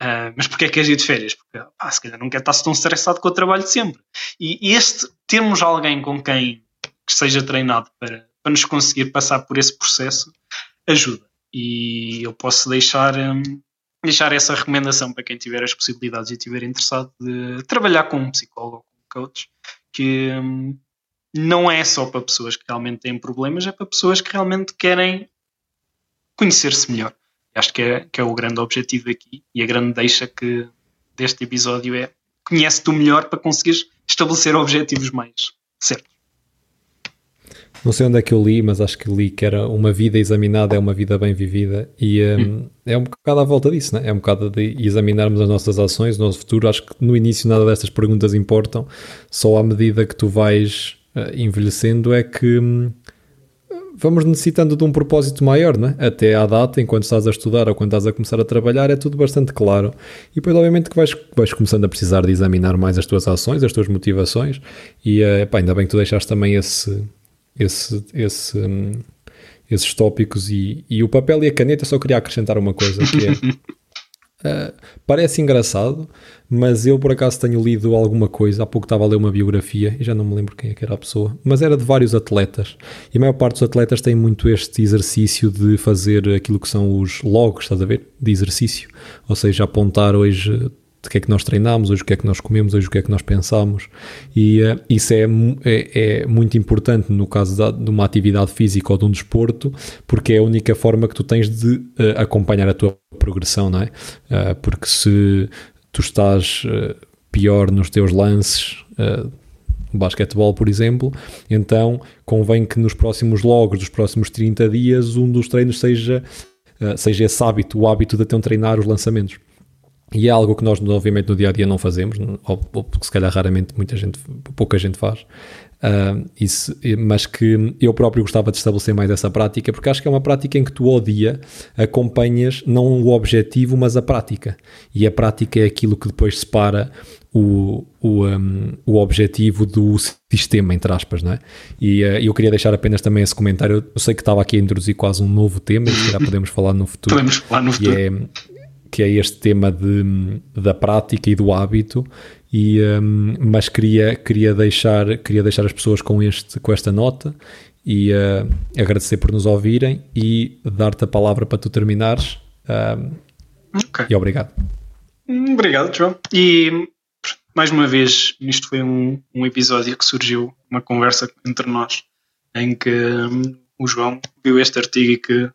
Uh, mas porquê é que queres ir de férias? Porque pá, se calhar não quer estar tão estressado com o trabalho de sempre. E este, termos alguém com quem que seja treinado para, para nos conseguir passar por esse processo ajuda. E eu posso deixar, um, deixar essa recomendação para quem tiver as possibilidades e estiver interessado de trabalhar com um psicólogo, com um coach, que, um, não é só para pessoas que realmente têm problemas, é para pessoas que realmente querem conhecer-se melhor. Acho que é, que é o grande objetivo aqui e a grande deixa que deste episódio é conhece-te melhor para conseguires estabelecer objetivos mais certos. Não sei onde é que eu li, mas acho que li que era uma vida examinada é uma vida bem vivida e um, hum. é um bocado à volta disso, né? é um bocado de examinarmos as nossas ações, o nosso futuro. Acho que no início nada destas perguntas importam, só à medida que tu vais uh, envelhecendo é que um, vamos necessitando de um propósito maior, né? até à data, enquanto estás a estudar ou quando estás a começar a trabalhar, é tudo bastante claro. E depois, obviamente, que vais, vais começando a precisar de examinar mais as tuas ações, as tuas motivações, e uh, ainda bem que tu deixaste também esse esse, esse, um, esses tópicos e, e, o papel e a caneta. Só queria acrescentar uma coisa que é. Uh, parece engraçado, mas eu por acaso tenho lido alguma coisa. Há pouco estava a ler uma biografia e já não me lembro quem é que era a pessoa, mas era de vários atletas. E a maior parte dos atletas tem muito este exercício de fazer aquilo que são os logos, estás a ver? De exercício. Ou seja, apontar hoje de que é que nós treinamos, hoje o que é que nós comemos, hoje o que é que nós pensamos. E uh, isso é, é, é, muito importante no caso da, de uma atividade física ou de um desporto, porque é a única forma que tu tens de uh, acompanhar a tua progressão, não é? Uh, porque se tu estás pior nos teus lances, basquetebol, por exemplo, então convém que nos próximos logos dos próximos 30 dias um dos treinos seja, seja esse hábito, o hábito de então treinar os lançamentos. E é algo que nós, obviamente, no dia a dia não fazemos, ou, ou se calhar raramente muita gente, pouca gente faz. Uh, isso, mas que eu próprio gostava de estabelecer mais essa prática, porque acho que é uma prática em que tu, ao dia, acompanhas não o objetivo, mas a prática. E a prática é aquilo que depois separa o, o, um, o objetivo do sistema, entre aspas, não é? E uh, eu queria deixar apenas também esse comentário. Eu sei que estava aqui a introduzir quase um novo tema, e já podemos falar no futuro. Podemos falar no futuro. É, que é este tema de, da prática e do hábito, e, um, mas queria, queria, deixar, queria deixar as pessoas com, este, com esta nota e uh, agradecer por nos ouvirem e dar-te a palavra para tu terminares. Um, okay. E obrigado. Obrigado, João. E mais uma vez, isto foi um, um episódio que surgiu, uma conversa entre nós, em que um, o João viu este artigo e que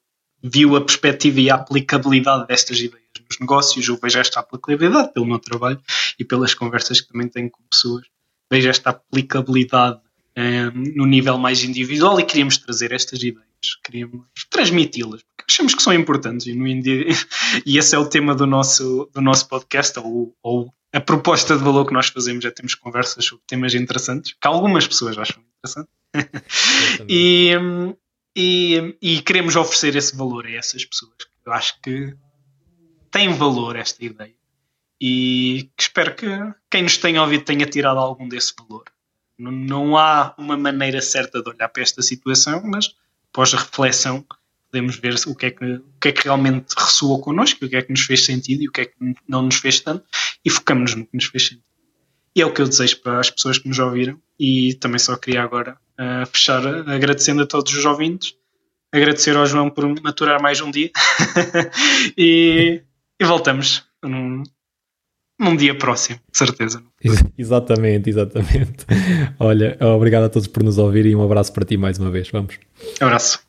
viu a perspectiva e a aplicabilidade destas ideias nos negócios, eu vejo esta aplicabilidade pelo meu trabalho e pelas conversas que também tenho com pessoas, vejo esta aplicabilidade um, eh, no nível mais individual e queríamos trazer estas ideias, queríamos transmiti-las, porque achamos que são importantes e, no e esse é o tema do nosso, do nosso podcast, ou, ou a proposta de valor que nós fazemos é termos conversas sobre temas interessantes, que algumas pessoas acham interessantes. e, e, e, queremos oferecer esse valor a essas pessoas. Eu acho que tem valor esta ideia e espero que quem nos tenha ouvido tenha tirado algum desse valor. Não, não há uma maneira certa de olhar para esta situação, mas após a reflexão podemos ver o que, é que, o que é que realmente ressoou connosco, o que é que nos fez sentido e o que é que não nos fez tanto e focamos no que nos fez sentido. E é o que eu desejo para as pessoas que nos ouviram e também só queria agora uh, fechar agradecendo a todos os ouvintes, agradecer ao João por maturar mais um dia e e voltamos num, num dia próximo, de certeza. Exatamente, exatamente. Olha, obrigado a todos por nos ouvirem e um abraço para ti mais uma vez. Vamos. Abraço.